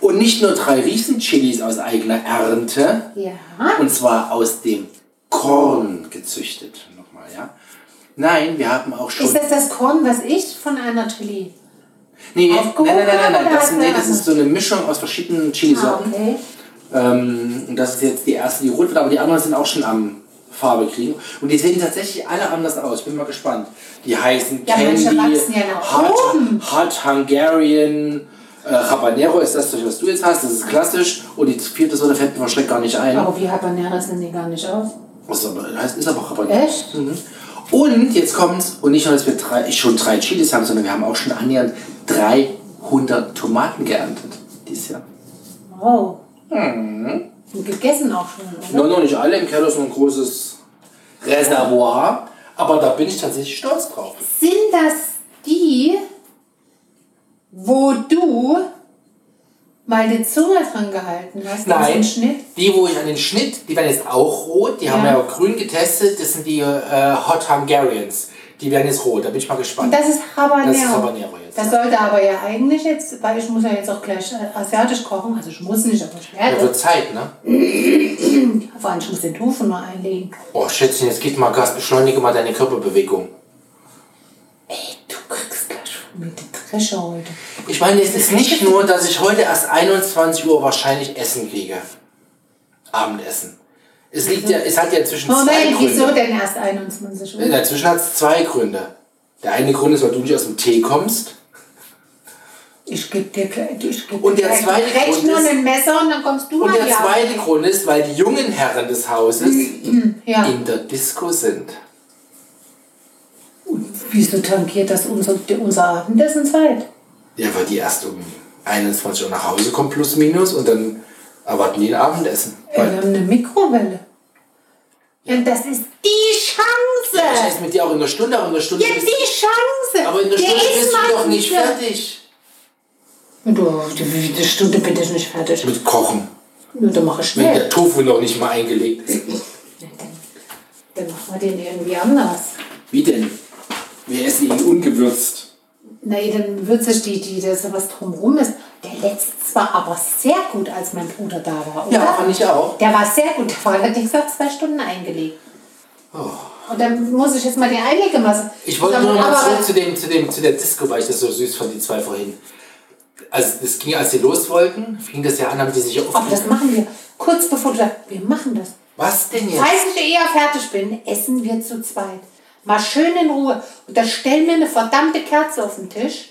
[SPEAKER 1] Und nicht nur drei Riesenchilis aus eigener Ernte,
[SPEAKER 2] Ja.
[SPEAKER 1] und zwar aus dem Korn gezüchtet. Nochmal, ja. Nein, wir haben auch schon.
[SPEAKER 2] Ist das das Korn, was ich von einer Chili?
[SPEAKER 1] nee, nee, nein, nein, nein, nein, nein. Das, nee, das ist so eine Mischung aus verschiedenen
[SPEAKER 2] Ah,
[SPEAKER 1] Chilisorten.
[SPEAKER 2] okay.
[SPEAKER 1] Ähm, und das ist jetzt die erste, die rot wird, aber die anderen sind auch schon am Farbe kriegen. Und die sehen tatsächlich alle anders aus. Ich bin mal gespannt. Die heißen
[SPEAKER 2] Ja,
[SPEAKER 1] Candy,
[SPEAKER 2] ja
[SPEAKER 1] Hot. Hot Hungarian, äh, Habanero ist das, was du jetzt hast. Das ist klassisch. Und die vierte Sorte fällt mir verschreckt gar nicht ein.
[SPEAKER 2] Aber wie Habaneros sehen die gar nicht aus.
[SPEAKER 1] Ist aber, heißt, ist aber Habanero.
[SPEAKER 2] Echt?
[SPEAKER 1] Mhm. Und jetzt kommt's, und nicht nur, dass wir drei, schon drei Chilis haben, sondern wir haben auch schon annähernd 300 Tomaten geerntet dieses Jahr.
[SPEAKER 2] Wow.
[SPEAKER 1] Mhm.
[SPEAKER 2] Und gegessen auch schon, oder?
[SPEAKER 1] Noch, noch nicht alle, im Keller ist noch ein großes Reservoir. Aber da bin ich tatsächlich stolz drauf.
[SPEAKER 2] Sind das die, wo du mal die Zunge dran gehalten hast?
[SPEAKER 1] Nein,
[SPEAKER 2] Schnitt?
[SPEAKER 1] die, wo ich an den Schnitt, die werden jetzt auch rot. Die haben wir
[SPEAKER 2] Ja.
[SPEAKER 1] ja grün getestet. Das sind die äh, Hot Hungarians. Die werden jetzt rot. Da bin ich mal gespannt.
[SPEAKER 2] das ist Habanero.
[SPEAKER 1] Das ist Habanero jetzt,
[SPEAKER 2] Das sollte aber ja eigentlich jetzt, weil ich muss ja jetzt auch gleich äh, asiatisch kochen. Also ich muss nicht, aber ich
[SPEAKER 1] Da
[SPEAKER 2] werde.
[SPEAKER 1] wird Zeit, ne?
[SPEAKER 2] Vor allem, ich muss den Tofu noch einlegen.
[SPEAKER 1] Oh, Schätzchen, jetzt geht mal Gas. Beschleunige mal deine Körperbewegung.
[SPEAKER 2] Ey, du kriegst gleich mir die Dresche heute.
[SPEAKER 1] Ich meine, es ist nicht nur, dass ich heute erst 21 Uhr wahrscheinlich Essen kriege. Abendessen. Es liegt ja, es hat ja zwischen zwei
[SPEAKER 2] Moment,
[SPEAKER 1] Gründe.
[SPEAKER 2] wieso denn erst 21 Uhr?
[SPEAKER 1] Dazwischen hat es zwei Gründe. Der eine Grund ist, weil du nicht aus dem Tee kommst.
[SPEAKER 2] Ich gebe dir gleich. Ich geb
[SPEAKER 1] Und der zweite Grund
[SPEAKER 2] nur
[SPEAKER 1] ist-
[SPEAKER 2] ein Messer und dann kommst du
[SPEAKER 1] Und der zweite. Grund ist, weil die jungen Herren des Hauses
[SPEAKER 2] Ja.
[SPEAKER 1] in der Disco sind.
[SPEAKER 2] Wieso tankiert das unser, unser Abendessenzeit?
[SPEAKER 1] Ja, weil die erst um 21 Uhr nach Hause kommen, plus minus, und dann erwarten die ein Abendessen.
[SPEAKER 2] Ja, wir haben eine Mikrowelle. Und das ist die
[SPEAKER 1] ich
[SPEAKER 2] Chance.
[SPEAKER 1] esse mit dir auch in einer Stunde, aber in einer Stunde
[SPEAKER 2] Ja,
[SPEAKER 1] bist,
[SPEAKER 2] die Chance.
[SPEAKER 1] aber in einer
[SPEAKER 2] Der
[SPEAKER 1] Stunde
[SPEAKER 2] ist
[SPEAKER 1] bist du doch nicht
[SPEAKER 2] wieder-
[SPEAKER 1] fertig.
[SPEAKER 2] Du, die Stunde bin ich nicht fertig.
[SPEAKER 1] Mit Kochen.
[SPEAKER 2] Nur dann mache ich
[SPEAKER 1] Wenn
[SPEAKER 2] schnell.
[SPEAKER 1] der Tofu noch nicht mal eingelegt ist.
[SPEAKER 2] Ja, Dann, dann machen wir den irgendwie anders.
[SPEAKER 1] Wie denn? Wir essen ihn ungewürzt.
[SPEAKER 2] Na, dann wird sich die, die, das was drumherum ist. Der letzte war aber sehr gut, als mein Bruder da war, oder?
[SPEAKER 1] Ja, fand ich auch.
[SPEAKER 2] Der war sehr gut. Der war allerdings auch zwei Stunden eingelegt. Und dann muss ich jetzt mal die Einlegemasse.
[SPEAKER 1] Ich wollte nur mal
[SPEAKER 2] aber-
[SPEAKER 1] zurück zu, dem, zu, dem, zu der Disco, weil ich das so süß fand, die zwei vorhin. Also das ging, als sie los wollten, fing das ja an, haben die sich
[SPEAKER 2] Ach, das
[SPEAKER 1] auf.
[SPEAKER 2] machen wir. Kurz bevor du sagst, wir machen das.
[SPEAKER 1] Was denn jetzt?
[SPEAKER 2] Falls ich eher fertig bin, essen wir zu zweit. Mal schön in Ruhe. Und da stellen wir eine verdammte Kerze auf den Tisch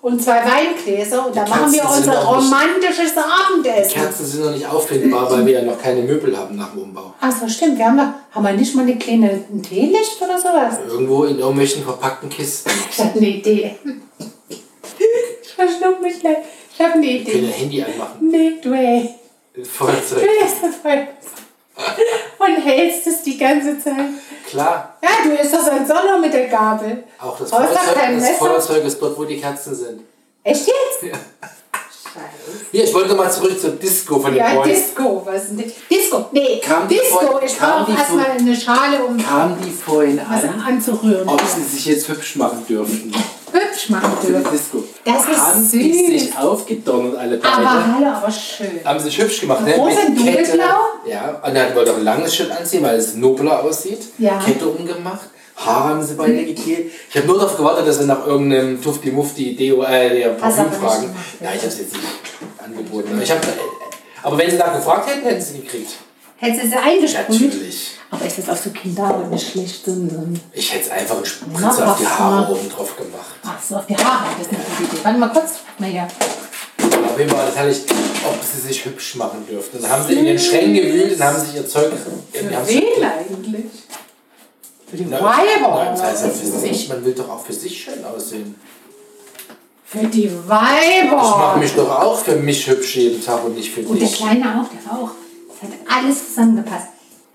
[SPEAKER 2] und zwei Weingläser und dann machen wir unser
[SPEAKER 1] doch nicht-
[SPEAKER 2] romantisches Abendessen.
[SPEAKER 1] Kerzen sind noch nicht auffindbar, weil wir ja noch keine Möbel haben nach dem Umbau.
[SPEAKER 2] Ach so, stimmt. Wir haben, ja- haben wir nicht mal eine kleine ein Teelicht oder sowas?
[SPEAKER 1] Irgendwo in irgendwelchen verpackten Kisten.
[SPEAKER 2] Ich habe eine Idee. Ich verschluck mich gleich. Ich habe eine
[SPEAKER 1] Wir können
[SPEAKER 2] Idee.
[SPEAKER 1] ein Handy anmachen.
[SPEAKER 2] Nee, du ey.
[SPEAKER 1] Feuerzeug.
[SPEAKER 2] Du das Feuer. Und hältst es die ganze Zeit.
[SPEAKER 1] Klar,
[SPEAKER 2] Ja, du isst das als Sonne mit der Gabel.
[SPEAKER 1] auch das Feuerzeug, das ist dort, wo die Kerzen sind.
[SPEAKER 2] Echt jetzt?
[SPEAKER 1] Ja.
[SPEAKER 2] Scheiße.
[SPEAKER 1] Hier, ich wollte mal zurück zur Disco von den
[SPEAKER 2] Ja,
[SPEAKER 1] Boys.
[SPEAKER 2] Disco. Was ist denn? Disco. Nee,
[SPEAKER 1] Kam
[SPEAKER 2] Disco.
[SPEAKER 1] von-
[SPEAKER 2] ich brauche erstmal eine Schale, um
[SPEAKER 1] Kamen die vorhin an,
[SPEAKER 2] anzurühren.
[SPEAKER 1] ob sie sich jetzt hübsch machen dürften?
[SPEAKER 2] Hübsch machen dürfen. Das ist
[SPEAKER 1] haben
[SPEAKER 2] süß.
[SPEAKER 1] die sich aufgedonnert, alle beide.
[SPEAKER 2] Aber hallo, aber schön.
[SPEAKER 1] haben sich hübsch gemacht, ne?
[SPEAKER 2] Rosa dunkelblau?
[SPEAKER 1] Ja, und dann wollte auch ein langes Shirt anziehen, weil es nobler aussieht.
[SPEAKER 2] Ja.
[SPEAKER 1] Kette umgemacht. Haare haben sie beide gekehlt. Ich habe nur darauf gewartet, dass sie nach irgendeinem Tufti-Mufti Deo, äh, der
[SPEAKER 2] Hast du
[SPEAKER 1] Parfüm
[SPEAKER 2] aber nicht
[SPEAKER 1] fragen.
[SPEAKER 2] gemacht,
[SPEAKER 1] Ja,
[SPEAKER 2] ja.
[SPEAKER 1] ich habe es jetzt nicht angeboten. Aber, ich hab, aber wenn sie da gefragt hätten, hätten sie gekriegt.
[SPEAKER 2] Hättest du sie eingesprüht?
[SPEAKER 1] Natürlich.
[SPEAKER 2] Aber ist das auch so Kinderarbeit nicht schlecht? So ein,
[SPEAKER 1] Ich hätte einfach einen Spritzer
[SPEAKER 2] Na,
[SPEAKER 1] auf die Haare oben drauf gemacht.
[SPEAKER 2] Ach so, auf die Haare. Das ist eine gute Idee. Warte mal kurz. Na ja.
[SPEAKER 1] Auf jeden Fall, das hatte ich, ob sie sich hübsch machen dürften. Dann haben sie in den Schränken gewühlt und haben sich ihr Zeug.
[SPEAKER 2] Für wen eigentlich? Für die Weiber.
[SPEAKER 1] Nein, das heißt ja für sich. Man will doch auch für sich schön aussehen.
[SPEAKER 2] Für die
[SPEAKER 1] Ich mache
[SPEAKER 2] Weiber.
[SPEAKER 1] mich doch auch für mich hübsch jeden Tag und nicht für
[SPEAKER 2] Und der
[SPEAKER 1] dich.
[SPEAKER 2] Kleine auch, der auch. Das hat alles zusammengepasst.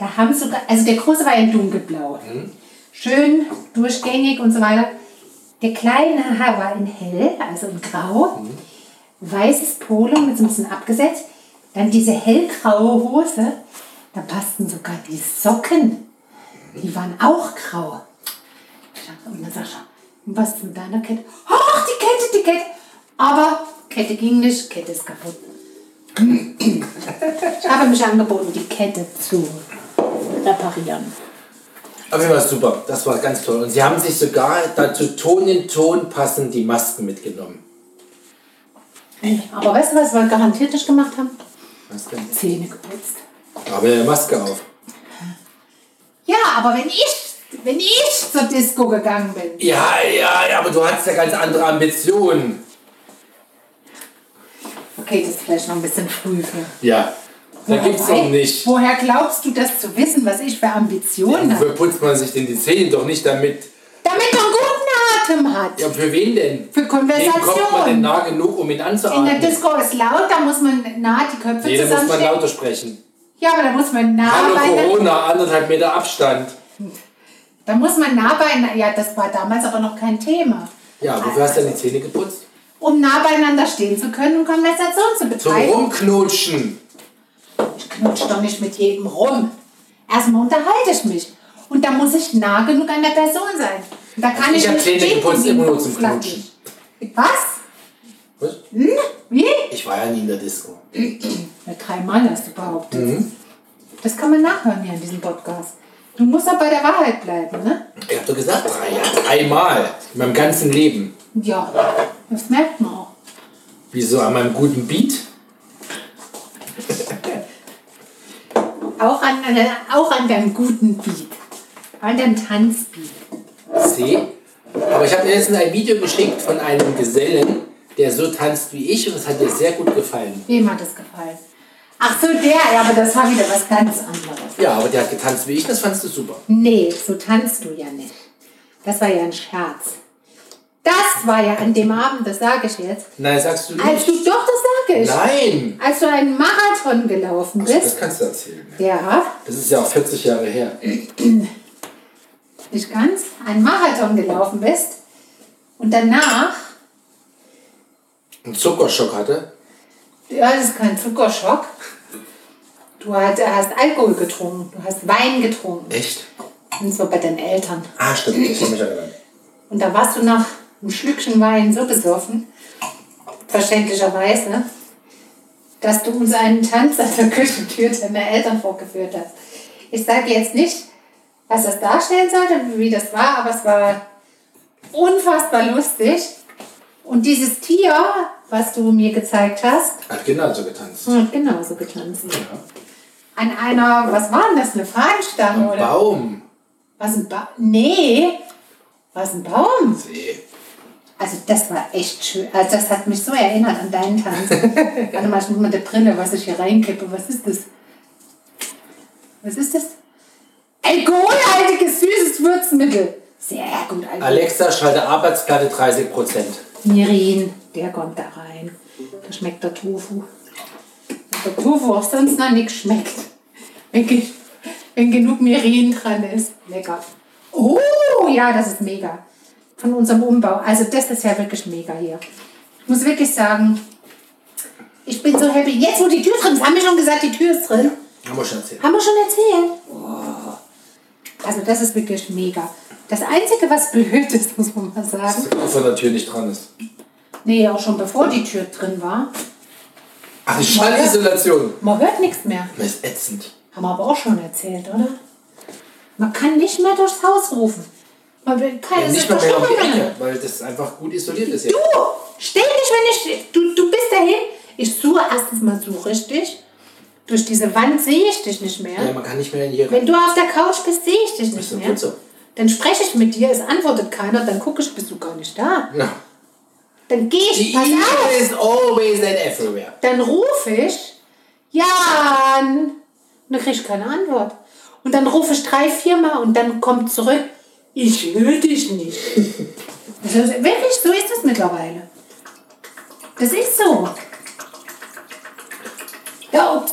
[SPEAKER 2] Da haben sogar, also der Große war ja dunkelblau. Schön, durchgängig und so weiter. Der Kleine war in hell, also in grau. Weißes Polo mit so ein bisschen abgesetzt. Dann diese hellgraue Hose. Da passten sogar die Socken. Die waren auch grau. Ich dachte, Und dann sagst du, was ist mit deiner Kette? Ach, die Kette, die Kette. Aber Kette ging nicht, Kette ist kaputt. Ich habe mich angeboten, die Kette zu reparieren.
[SPEAKER 1] Auf jeden Fall super. Das war ganz toll. Und sie haben sich sogar dazu Ton in Ton passend die Masken mitgenommen.
[SPEAKER 2] Aber weißt du, was wir garantiert nicht gemacht haben?
[SPEAKER 1] Was denn?
[SPEAKER 2] Zähne geputzt.
[SPEAKER 1] Aber eine Maske auf.
[SPEAKER 2] Ja, aber wenn ich, wenn ich zur Disco gegangen bin,
[SPEAKER 1] Ja, ja, ja, aber du hattest ja ganz andere Ambitionen.
[SPEAKER 2] okay, das ist vielleicht noch ein bisschen früh für.
[SPEAKER 1] Ja. Da gibt's doch nicht.
[SPEAKER 2] Woher glaubst du das zu wissen, was ich für Ambitionen habe?
[SPEAKER 1] Wofür putzt man sich denn die Zähne doch nicht damit?
[SPEAKER 2] Damit man guten Atem hat.
[SPEAKER 1] Ja, für wen denn?
[SPEAKER 2] Für
[SPEAKER 1] Wem kommt man denn
[SPEAKER 2] Konversation.
[SPEAKER 1] nah genug, um ihn
[SPEAKER 2] In der
[SPEAKER 1] anzuatmen?
[SPEAKER 2] Disco ist laut, da muss man nah die Köpfe
[SPEAKER 1] Nee, da muss man
[SPEAKER 2] zusammenstecken.
[SPEAKER 1] lauter sprechen.
[SPEAKER 2] Ja, aber da muss man nah
[SPEAKER 1] Hallo
[SPEAKER 2] bei
[SPEAKER 1] Corona, anderthalb Meter Abstand.
[SPEAKER 2] Da muss man nah beieinander. Ja, das war damals aber noch kein Thema.
[SPEAKER 1] Ja, wofür hast du denn die Zähne geputzt?
[SPEAKER 2] Um nah beieinander stehen zu können und Konversation zu
[SPEAKER 1] Zum
[SPEAKER 2] betreiben.
[SPEAKER 1] Rumknutschen.
[SPEAKER 2] Ich knutsch doch nicht mit jedem rum. Erstmal unterhalte ich mich. Und da muss ich nah genug an der Person sein. Und da kann
[SPEAKER 1] ich
[SPEAKER 2] ich,
[SPEAKER 1] hab
[SPEAKER 2] nicht
[SPEAKER 1] Zähne geputzt, immer nur zum. Knutschen.
[SPEAKER 2] Was?
[SPEAKER 1] Was?
[SPEAKER 2] Hm? Wie?
[SPEAKER 1] Ich war ja nie in der Disco.
[SPEAKER 2] Ja, dreimal hast du behauptet.
[SPEAKER 1] Mhm.
[SPEAKER 2] Das kann man nachhören hier in diesem Podcast. Du musst auch bei der Wahrheit bleiben, ne?
[SPEAKER 1] Ich hab doch gesagt, drei, ja, dreimal. In meinem ganzen Leben.
[SPEAKER 2] Ja, das merkt man auch.
[SPEAKER 1] Wieso an meinem guten Beat?
[SPEAKER 2] Auch an, auch an deinem guten Beat. An deinem Tanzbeat.
[SPEAKER 1] C. Aber ich habe dir jetzt ein Video geschickt von einem Gesellen, der so tanzt wie ich und es hat dir sehr gut gefallen.
[SPEAKER 2] Wem hat es gefallen? Ach so, der, ja, aber das war wieder was ganz anderes.
[SPEAKER 1] Ja, aber der hat getanzt wie ich, das fandst du super.
[SPEAKER 2] Nee, so tanzt du ja nicht. Das war ja ein Scherz. Das war ja an dem Abend, das sage ich jetzt.
[SPEAKER 1] Nein, sagst du
[SPEAKER 2] Als du,
[SPEAKER 1] nicht.
[SPEAKER 2] doch, das ich.
[SPEAKER 1] Nein!
[SPEAKER 2] Als du einen Marathon gelaufen
[SPEAKER 1] Das
[SPEAKER 2] bist.
[SPEAKER 1] kannst du erzählen.
[SPEAKER 2] Ja,
[SPEAKER 1] Das ist ja auch 40 Jahre her.
[SPEAKER 2] nicht ganz. Einen Marathon gelaufen bist. Und danach,
[SPEAKER 1] Einen Zuckerschock hatte.
[SPEAKER 2] du hattest keinen Zuckerschock. Du hast, hast Alkohol getrunken. Du hast Wein getrunken.
[SPEAKER 1] Echt?
[SPEAKER 2] Und zwar bei deinen Eltern.
[SPEAKER 1] Ah, stimmt, ich kann mich erinnern.
[SPEAKER 2] Und da warst du nach einem Schlückchen Wein so besoffen, verständlicherweise, dass du uns einen Tanz an der Küchentür deiner Eltern vorgeführt hast. Ich sage jetzt nicht, was das darstellen sollte, wie das war, aber es war unfassbar lustig. Und dieses Tier, was du mir gezeigt hast,
[SPEAKER 1] Hat genauso getanzt.
[SPEAKER 2] hat genauso getanzt.
[SPEAKER 1] Ja.
[SPEAKER 2] An einer, was war denn das, eine Fahnenstange
[SPEAKER 1] Am
[SPEAKER 2] oder?
[SPEAKER 1] Baum.
[SPEAKER 2] Was ein Baum? Nee, was ein Baum?
[SPEAKER 1] See.
[SPEAKER 2] Also das war echt schön. Also das hat mich so erinnert an deinen Tanz. Warte mal, ich muss mal die Brille, was ich hier reinkippe. Was ist das? Was ist das? Alkoholhaltiges süßes Würzmittel. Sehr gut, Alkohol.
[SPEAKER 1] Alexa, schalte Arbeitsplatte 30 Prozent.
[SPEAKER 2] Mirin, der kommt da rein. Da schmeckt der Tofu. Der Tofu auch sonst noch nichts schmeckt. Wenn, wenn genug Mirin dran ist. Lecker. Oh, ja, das ist mega. Von unserem Umbau. Also das ist ja wirklich mega hier. Ich muss wirklich sagen, ich bin so happy. Jetzt, wo die Tür drin ist, haben wir schon gesagt, die Tür ist drin.
[SPEAKER 1] Haben wir schon erzählt.
[SPEAKER 2] Haben wir schon erzählt? Oh. Also das ist wirklich mega. Das Einzige, was blöd ist, muss man mal sagen.
[SPEAKER 1] Dass der Tür nicht dran ist.
[SPEAKER 2] Nee, auch schon bevor die Tür drin war.
[SPEAKER 1] Ach, die Schallisolation.
[SPEAKER 2] Man hört nichts mehr.
[SPEAKER 1] Das ist ätzend.
[SPEAKER 2] Haben wir aber auch schon erzählt, oder? Man kann nicht mehr durchs Haus rufen. Man will keine
[SPEAKER 1] Ja, nicht mal mehr um die Ecke, weil das einfach gut isoliert ist. Ja.
[SPEAKER 2] Du, ständig, wenn ich. Du, du bist dahin. Ich suche erstens mal so richtig. Durch diese Wand sehe ich dich nicht mehr.
[SPEAKER 1] Ja, man kann nicht mehr in hier.
[SPEAKER 2] Wenn du auf der Couch bist, sehe ich dich nicht mehr.
[SPEAKER 1] so.
[SPEAKER 2] Dann spreche ich mit dir, es antwortet keiner, dann gucke ich, bist du gar nicht da.
[SPEAKER 1] Ja.
[SPEAKER 2] Dann gehe ich,
[SPEAKER 1] Die
[SPEAKER 2] pass auf,
[SPEAKER 1] Evil is always and everywhere.
[SPEAKER 2] dann rufe ich, Jan. Und dann kriege ich keine Antwort. Und dann rufe ich drei, viermal und dann kommt zurück, ich höre dich nicht. Das ist, wirklich, so ist es mittlerweile. Das ist so. Ja, ups.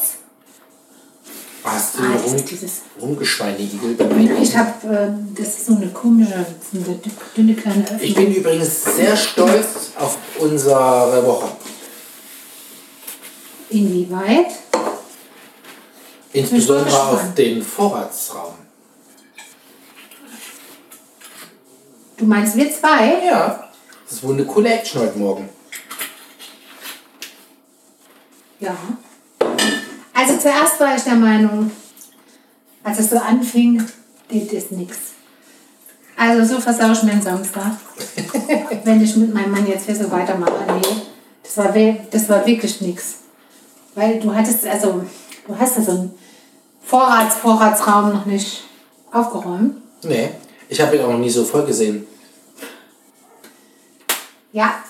[SPEAKER 1] Hast du
[SPEAKER 2] Ah, das
[SPEAKER 1] rum,
[SPEAKER 2] dieses-
[SPEAKER 1] rumgeschweinigelt?
[SPEAKER 2] Ich habe, äh, das ist so eine komische, so eine dünne kleine Öffnung.
[SPEAKER 1] Ich bin übrigens sehr stolz auf unsere Woche.
[SPEAKER 2] Inwieweit?
[SPEAKER 1] Insbesondere auf den Vorratsraum.
[SPEAKER 2] Du meinst wir zwei?
[SPEAKER 1] Ja. Das ist wohl eine coole Action heute Morgen.
[SPEAKER 2] Ja. Also zuerst war ich der Meinung, als es so anfing, das ist nix. Also so versau ich meinen Samstag. Wenn ich mit meinem Mann jetzt hier so weitermache. Nee, das war, das war wirklich nix. Weil du hattest, also, du hast ja so einen Vorrats Vorratsraum noch nicht aufgeräumt.
[SPEAKER 1] Nee, ich habe ihn auch noch nie so voll gesehen.
[SPEAKER 2] Ja.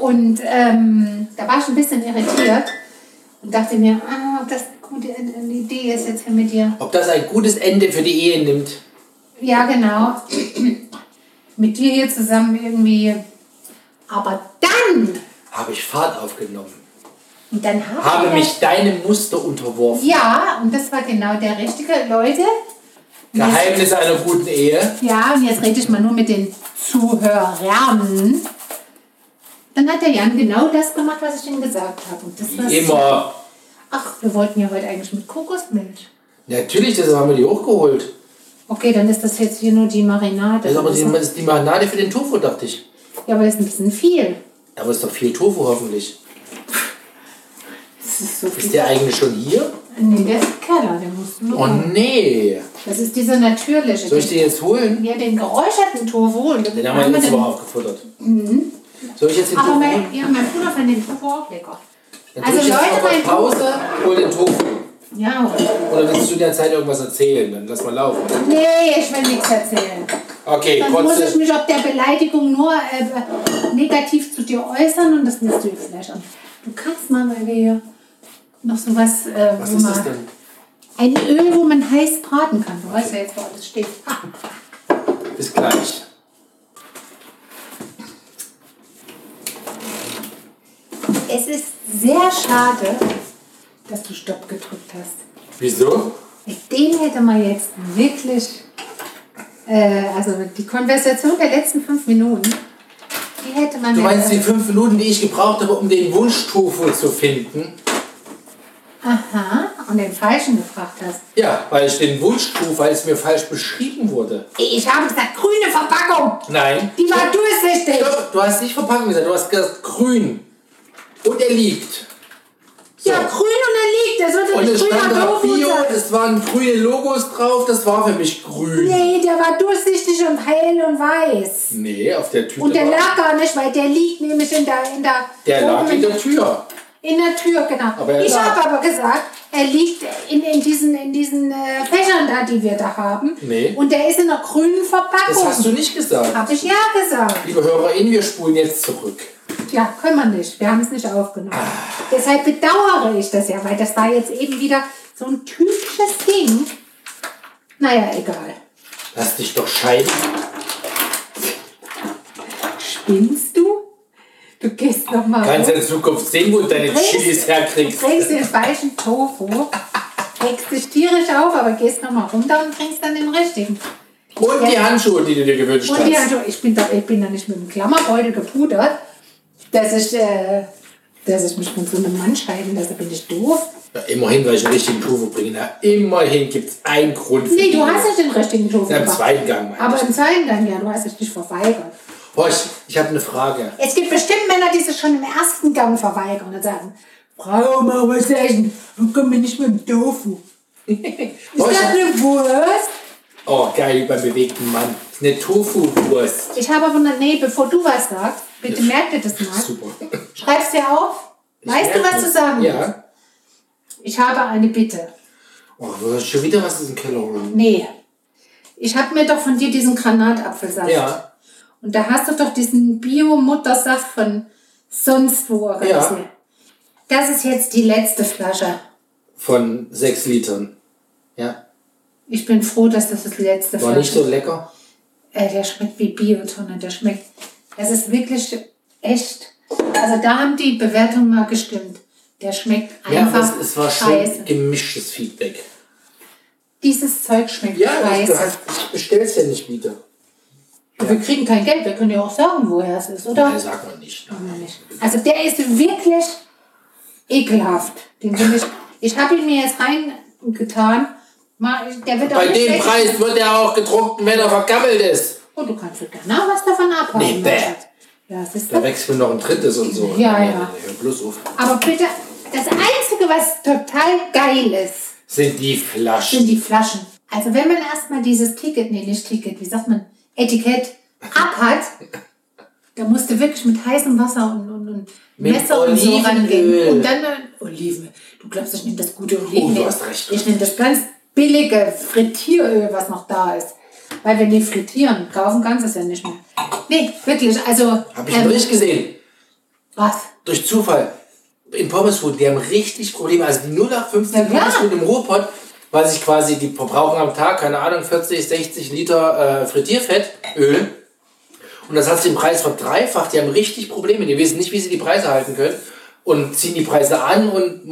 [SPEAKER 2] Und ähm, da war ich ein bisschen irritiert und dachte mir, ah, ob das eine gute Idee ist jetzt hier mit dir.
[SPEAKER 1] Ob das ein gutes Ende für die Ehe nimmt?
[SPEAKER 2] Ja, genau. mit dir hier zusammen irgendwie. Aber dann,
[SPEAKER 1] Habe ich Fahrt aufgenommen.
[SPEAKER 2] und dann
[SPEAKER 1] Habe
[SPEAKER 2] wir-
[SPEAKER 1] mich deinem Muster unterworfen.
[SPEAKER 2] Ja, und das war genau der richtige, Leute.
[SPEAKER 1] Geheimnis einer guten Ehe.
[SPEAKER 2] Ja, und jetzt rede ich mal nur mit den Zuhörern. Dann hat der Jan genau das gemacht, was ich ihm gesagt habe. Und das war
[SPEAKER 1] Wie immer.
[SPEAKER 2] Ach, wir wollten ja heute eigentlich mit Kokosmilch.
[SPEAKER 1] Natürlich, deshalb haben wir die hochgeholt.
[SPEAKER 2] Okay, dann ist das jetzt hier nur die Marinade.
[SPEAKER 1] Das ist aber die, das ist die Marinade für den Tofu, dachte ich.
[SPEAKER 2] ja, aber das ist ein bisschen viel.
[SPEAKER 1] Aber ist doch viel Tofu hoffentlich.
[SPEAKER 2] Das ist so
[SPEAKER 1] Ist der eigentlich schon hier?
[SPEAKER 2] Nee, der ist im Keller, der muss nur.
[SPEAKER 1] Oh nee.
[SPEAKER 2] Das ist dieser natürliche.
[SPEAKER 1] Soll ich den jetzt holen?
[SPEAKER 2] Ja, den geräucherten Tofu. Und
[SPEAKER 1] Den haben wir jetzt aber aufgefuttert. Soll ich jetzt den
[SPEAKER 2] Aber
[SPEAKER 1] Tofu
[SPEAKER 2] mein,
[SPEAKER 1] holen?
[SPEAKER 2] ja, mein Bruder fand den Tofu auch lecker.
[SPEAKER 1] Dann
[SPEAKER 2] Also Leute,
[SPEAKER 1] auf
[SPEAKER 2] mein
[SPEAKER 1] Pause, hol den Tofu.
[SPEAKER 2] Ja,
[SPEAKER 1] Oder willst du in der Zeit irgendwas erzählen? Dann lass mal laufen.
[SPEAKER 2] nee, ich will nichts erzählen.
[SPEAKER 1] Okay,
[SPEAKER 2] Dann muss ich
[SPEAKER 1] kurze.
[SPEAKER 2] mich ob der Beleidigung nur äh, negativ zu dir äußern und das musst du jetzt vielleicht auch. Du kannst mal, weil wir hier noch sowas, äh,
[SPEAKER 1] Was
[SPEAKER 2] wo
[SPEAKER 1] ist
[SPEAKER 2] man,
[SPEAKER 1] das denn?
[SPEAKER 2] ein Öl, wo man heiß braten kann. Du weißt ja jetzt, wo alles steht.
[SPEAKER 1] Bis gleich.
[SPEAKER 2] Es ist sehr schade, dass du Stopp gedrückt hast.
[SPEAKER 1] Wieso?
[SPEAKER 2] Mit dem hätte man jetzt wirklich, äh, also die Konversation der letzten fünf Minuten, die hätte man
[SPEAKER 1] Du meinst die
[SPEAKER 2] jetzt,
[SPEAKER 1] fünf Minuten, die ich gebraucht habe, um den Wunsch-Tofu zu finden?
[SPEAKER 2] Aha, und den falschen gefragt hast.
[SPEAKER 1] Ja, weil ich den Wunsch-Tofu, weil es mir falsch beschrieben wurde.
[SPEAKER 2] Ich habe gesagt, grüne Verpackung.
[SPEAKER 1] Nein.
[SPEAKER 2] Die war durchsichtig.
[SPEAKER 1] Stopp, Du hast nicht Verpackung gesagt, du hast gesagt grün. Und er liegt. So.
[SPEAKER 2] Ja, grün und er liegt. Der sollte
[SPEAKER 1] Und es
[SPEAKER 2] nicht
[SPEAKER 1] stand
[SPEAKER 2] grüner
[SPEAKER 1] da
[SPEAKER 2] Tofu
[SPEAKER 1] Bio,
[SPEAKER 2] sein.
[SPEAKER 1] es waren grüne Logos drauf, das war für mich grün.
[SPEAKER 2] Nee, der war durchsichtig und hell und weiß.
[SPEAKER 1] Nee, auf der Tüte
[SPEAKER 2] Und der
[SPEAKER 1] war,
[SPEAKER 2] lag gar nicht, weil der liegt nämlich in der... In der,
[SPEAKER 1] der lag in der Tür.
[SPEAKER 2] In der Tür, genau.
[SPEAKER 1] Aber er
[SPEAKER 2] ich habe aber gesagt, er liegt in, in diesen, in diesen äh, Fächern da, die wir da haben.
[SPEAKER 1] Nee.
[SPEAKER 2] Und der ist in einer grünen Verpackung.
[SPEAKER 1] Das hast du nicht gesagt.
[SPEAKER 2] Habe ich ja gesagt.
[SPEAKER 1] Liebe HörerInnen, wir spulen jetzt zurück.
[SPEAKER 2] Ja, können wir nicht. Wir haben es nicht aufgenommen.
[SPEAKER 1] Ah.
[SPEAKER 2] Deshalb bedauere ich das ja, weil das war jetzt eben wieder so ein typisches Ding. Naja, egal.
[SPEAKER 1] Lass dich doch scheiden.
[SPEAKER 2] Spinnst du? Du gehst noch mal
[SPEAKER 1] Kannst in Zukunft sehen, wo du deine
[SPEAKER 2] bringst-
[SPEAKER 1] Chilis
[SPEAKER 2] Du
[SPEAKER 1] herkriegst.
[SPEAKER 2] bringst den falschen Tofu, regst dich tierisch auf, aber gehst noch mal runter und bringst dann den richtigen.
[SPEAKER 1] Und die Handschuhe, die du dir gewünscht
[SPEAKER 2] Und die
[SPEAKER 1] hast.
[SPEAKER 2] Handschuhe, ich bin da, ich bin da nicht mit dem Klammerbeutel gepudert, dass ich, äh, dass ich mich von so einem Mann scheiden lasse. Bin ich doof?
[SPEAKER 1] Ja, immerhin, weil ich den richtigen Tofu bringe. Na, immerhin gibt es einen Grund für
[SPEAKER 2] Nee, du hast nicht den richtigen Tofu
[SPEAKER 1] Ja, im zweiten Gang,
[SPEAKER 2] Aber
[SPEAKER 1] ich.
[SPEAKER 2] im zweiten Gang, ja, du hast dich nicht verweigert.
[SPEAKER 1] Horch, ich habe eine Frage.
[SPEAKER 2] Es gibt bestimmt Männer, die sich schon im ersten Gang verweigern und sagen, Frau, mal was essen. Und komm mir nicht mit dem Tofu. Ist
[SPEAKER 1] Horch,
[SPEAKER 2] das eine Wurst?
[SPEAKER 1] oh, geil, beim bewegten Mann. Ist eine Tofu-Wurst.
[SPEAKER 2] Ich habe aber noch, nee, bevor du was sagst, bitte merk dir das mal.
[SPEAKER 1] Super.
[SPEAKER 2] Schreib's dir auf. Weißt du, was du sagen?
[SPEAKER 1] Ja.
[SPEAKER 2] Ich habe eine Bitte.
[SPEAKER 1] Oh, du hast schon wieder was aus dem Keller holen.
[SPEAKER 2] Nee. Ich habe mir doch von dir diesen Granatapfelsaft.
[SPEAKER 1] Ja.
[SPEAKER 2] Und da hast du doch diesen Bio-Muttersaft von sonst wo organisiert. Das ist jetzt die letzte Flasche.
[SPEAKER 1] Von sechs Litern. Ja.
[SPEAKER 2] Ich bin froh, dass das das letzte
[SPEAKER 1] War
[SPEAKER 2] Flasche
[SPEAKER 1] nicht so lecker.
[SPEAKER 2] Äh, der schmeckt wie Biotonne. Der schmeckt. Das ist wirklich echt. Also da haben die Bewertungen mal gestimmt. Der schmeckt
[SPEAKER 1] Ja,
[SPEAKER 2] einfach
[SPEAKER 1] es, es war
[SPEAKER 2] scheiße.
[SPEAKER 1] schon gemischtes Feedback.
[SPEAKER 2] Dieses Zeug schmeckt
[SPEAKER 1] Ja,
[SPEAKER 2] scheiße.
[SPEAKER 1] du hast, ich bestell's ja nicht wieder.
[SPEAKER 2] Wir kriegen kein Geld. Wir können ja auch sagen, woher es ist, oder?
[SPEAKER 1] Nein, sag mal nicht.
[SPEAKER 2] Nicht. Also der ist wirklich ekelhaft. Den will ich. Ich habe ihn mir jetzt reingetan. Der wird auch
[SPEAKER 1] Bei
[SPEAKER 2] nicht
[SPEAKER 1] dem. Preis wird er auch getrunken, wenn er vergammelt ist.
[SPEAKER 2] Oh, du kannst gerne was davon abhaben.
[SPEAKER 1] Nee, bäh.
[SPEAKER 2] Ja, siehst
[SPEAKER 1] Da
[SPEAKER 2] du?
[SPEAKER 1] wächst mir noch ein drittes und so.
[SPEAKER 2] Ja, ja.
[SPEAKER 1] bloß auf.
[SPEAKER 2] Aber bitte, das Einzige, was total geil ist,
[SPEAKER 1] Sind die Flaschen.
[SPEAKER 2] sind die Flaschen. Also wenn man erstmal dieses Ticket, nee, nicht Ticket, wie sagt man, Etikett abhat, da musst du wirklich mit heißem Wasser und, und, und Messer und so
[SPEAKER 1] Olivenöl.
[SPEAKER 2] rangehen. Und dann äh, Olivenöl. Du glaubst, ich nehme das gute Olivenöl.
[SPEAKER 1] Oh, du hast recht.
[SPEAKER 2] Ich nehme das ganz billige Frittieröl, was noch da ist. Weil wenn die frittieren, kaufen kannst du es ja nicht mehr. Nee, wirklich, also...
[SPEAKER 1] Hab ich einen Bericht gesehen.
[SPEAKER 2] Was?
[SPEAKER 1] Durch Zufall. In Pommes Food, die haben richtig Probleme. Also die 0815
[SPEAKER 2] Ja, klar.
[SPEAKER 1] Pommes Food im Ruhrpott, weil sich quasi, die verbrauchen am Tag, keine Ahnung, 40, 60 Liter äh, Frittierfettöl. Und das hat sich den Preis verdreifacht. Die haben richtig Probleme. Die wissen nicht, wie sie die Preise halten können. Und ziehen die Preise an und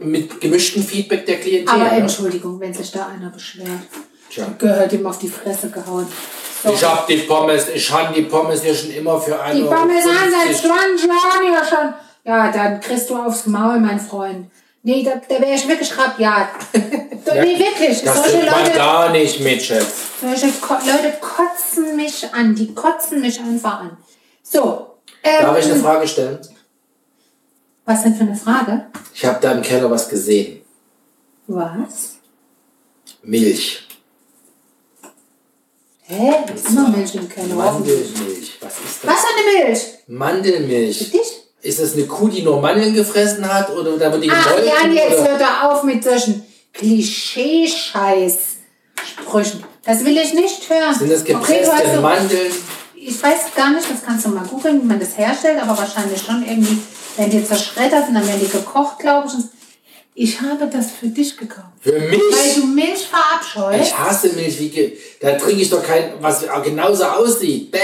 [SPEAKER 1] mit gemischtem Feedback der Klientel.
[SPEAKER 2] Aber? Entschuldigung, wenn sich da einer beschwert.
[SPEAKER 1] Tja.
[SPEAKER 2] Gehört ihm auf die Fresse gehauen. So.
[SPEAKER 1] Ich hab die Pommes, ich habe die Pommes hier schon immer für
[SPEAKER 2] Die
[SPEAKER 1] 1,50
[SPEAKER 2] Parmesan seit 20 Jahren ja schon. Ja, dann kriegst du aufs Maul, mein Freund. Nee, da, da wäre ich wirklich rabiat. nee, wirklich.
[SPEAKER 1] Das
[SPEAKER 2] solche Leute,
[SPEAKER 1] gar nicht mit, Chef.
[SPEAKER 2] solche Ko Leute kotzen mich an. Die kotzen mich einfach an. So. Ähm,
[SPEAKER 1] Darf ich eine Frage stellen?
[SPEAKER 2] Was denn für eine Frage?
[SPEAKER 1] Ich habe da im Keller was gesehen.
[SPEAKER 2] Was?
[SPEAKER 1] Milch.
[SPEAKER 2] Hä? Ist immer Milch im Keller.
[SPEAKER 1] Mandelmilch. Was ist das?
[SPEAKER 2] Was für eine Milch? Für
[SPEAKER 1] Mandelmilch.
[SPEAKER 2] dich?
[SPEAKER 1] Ist das eine Kuh, die nur Mandeln gefressen hat oder da wird die
[SPEAKER 2] Ach
[SPEAKER 1] gemolken?
[SPEAKER 2] Jan, jetzt
[SPEAKER 1] oder?
[SPEAKER 2] hör doch auf mit solchen Klischee-Scheiß-Sprüchen. Das will ich nicht hören.
[SPEAKER 1] Sind das
[SPEAKER 2] Okay,
[SPEAKER 1] gepresste
[SPEAKER 2] hast so-
[SPEAKER 1] Mandeln?
[SPEAKER 2] Ich weiß gar nicht, das kannst du mal googeln, wie man das herstellt, aber wahrscheinlich schon irgendwie, wenn die zerschreddert sind, dann werden die gekocht, glaube ich. Ich habe das für dich gekauft.
[SPEAKER 1] Für
[SPEAKER 2] Weil
[SPEAKER 1] mich?
[SPEAKER 2] du Milch verabscheust.
[SPEAKER 1] Ich hasse Milch. Wie ge da trinke ich doch kein, was genauso aussieht. Bäh.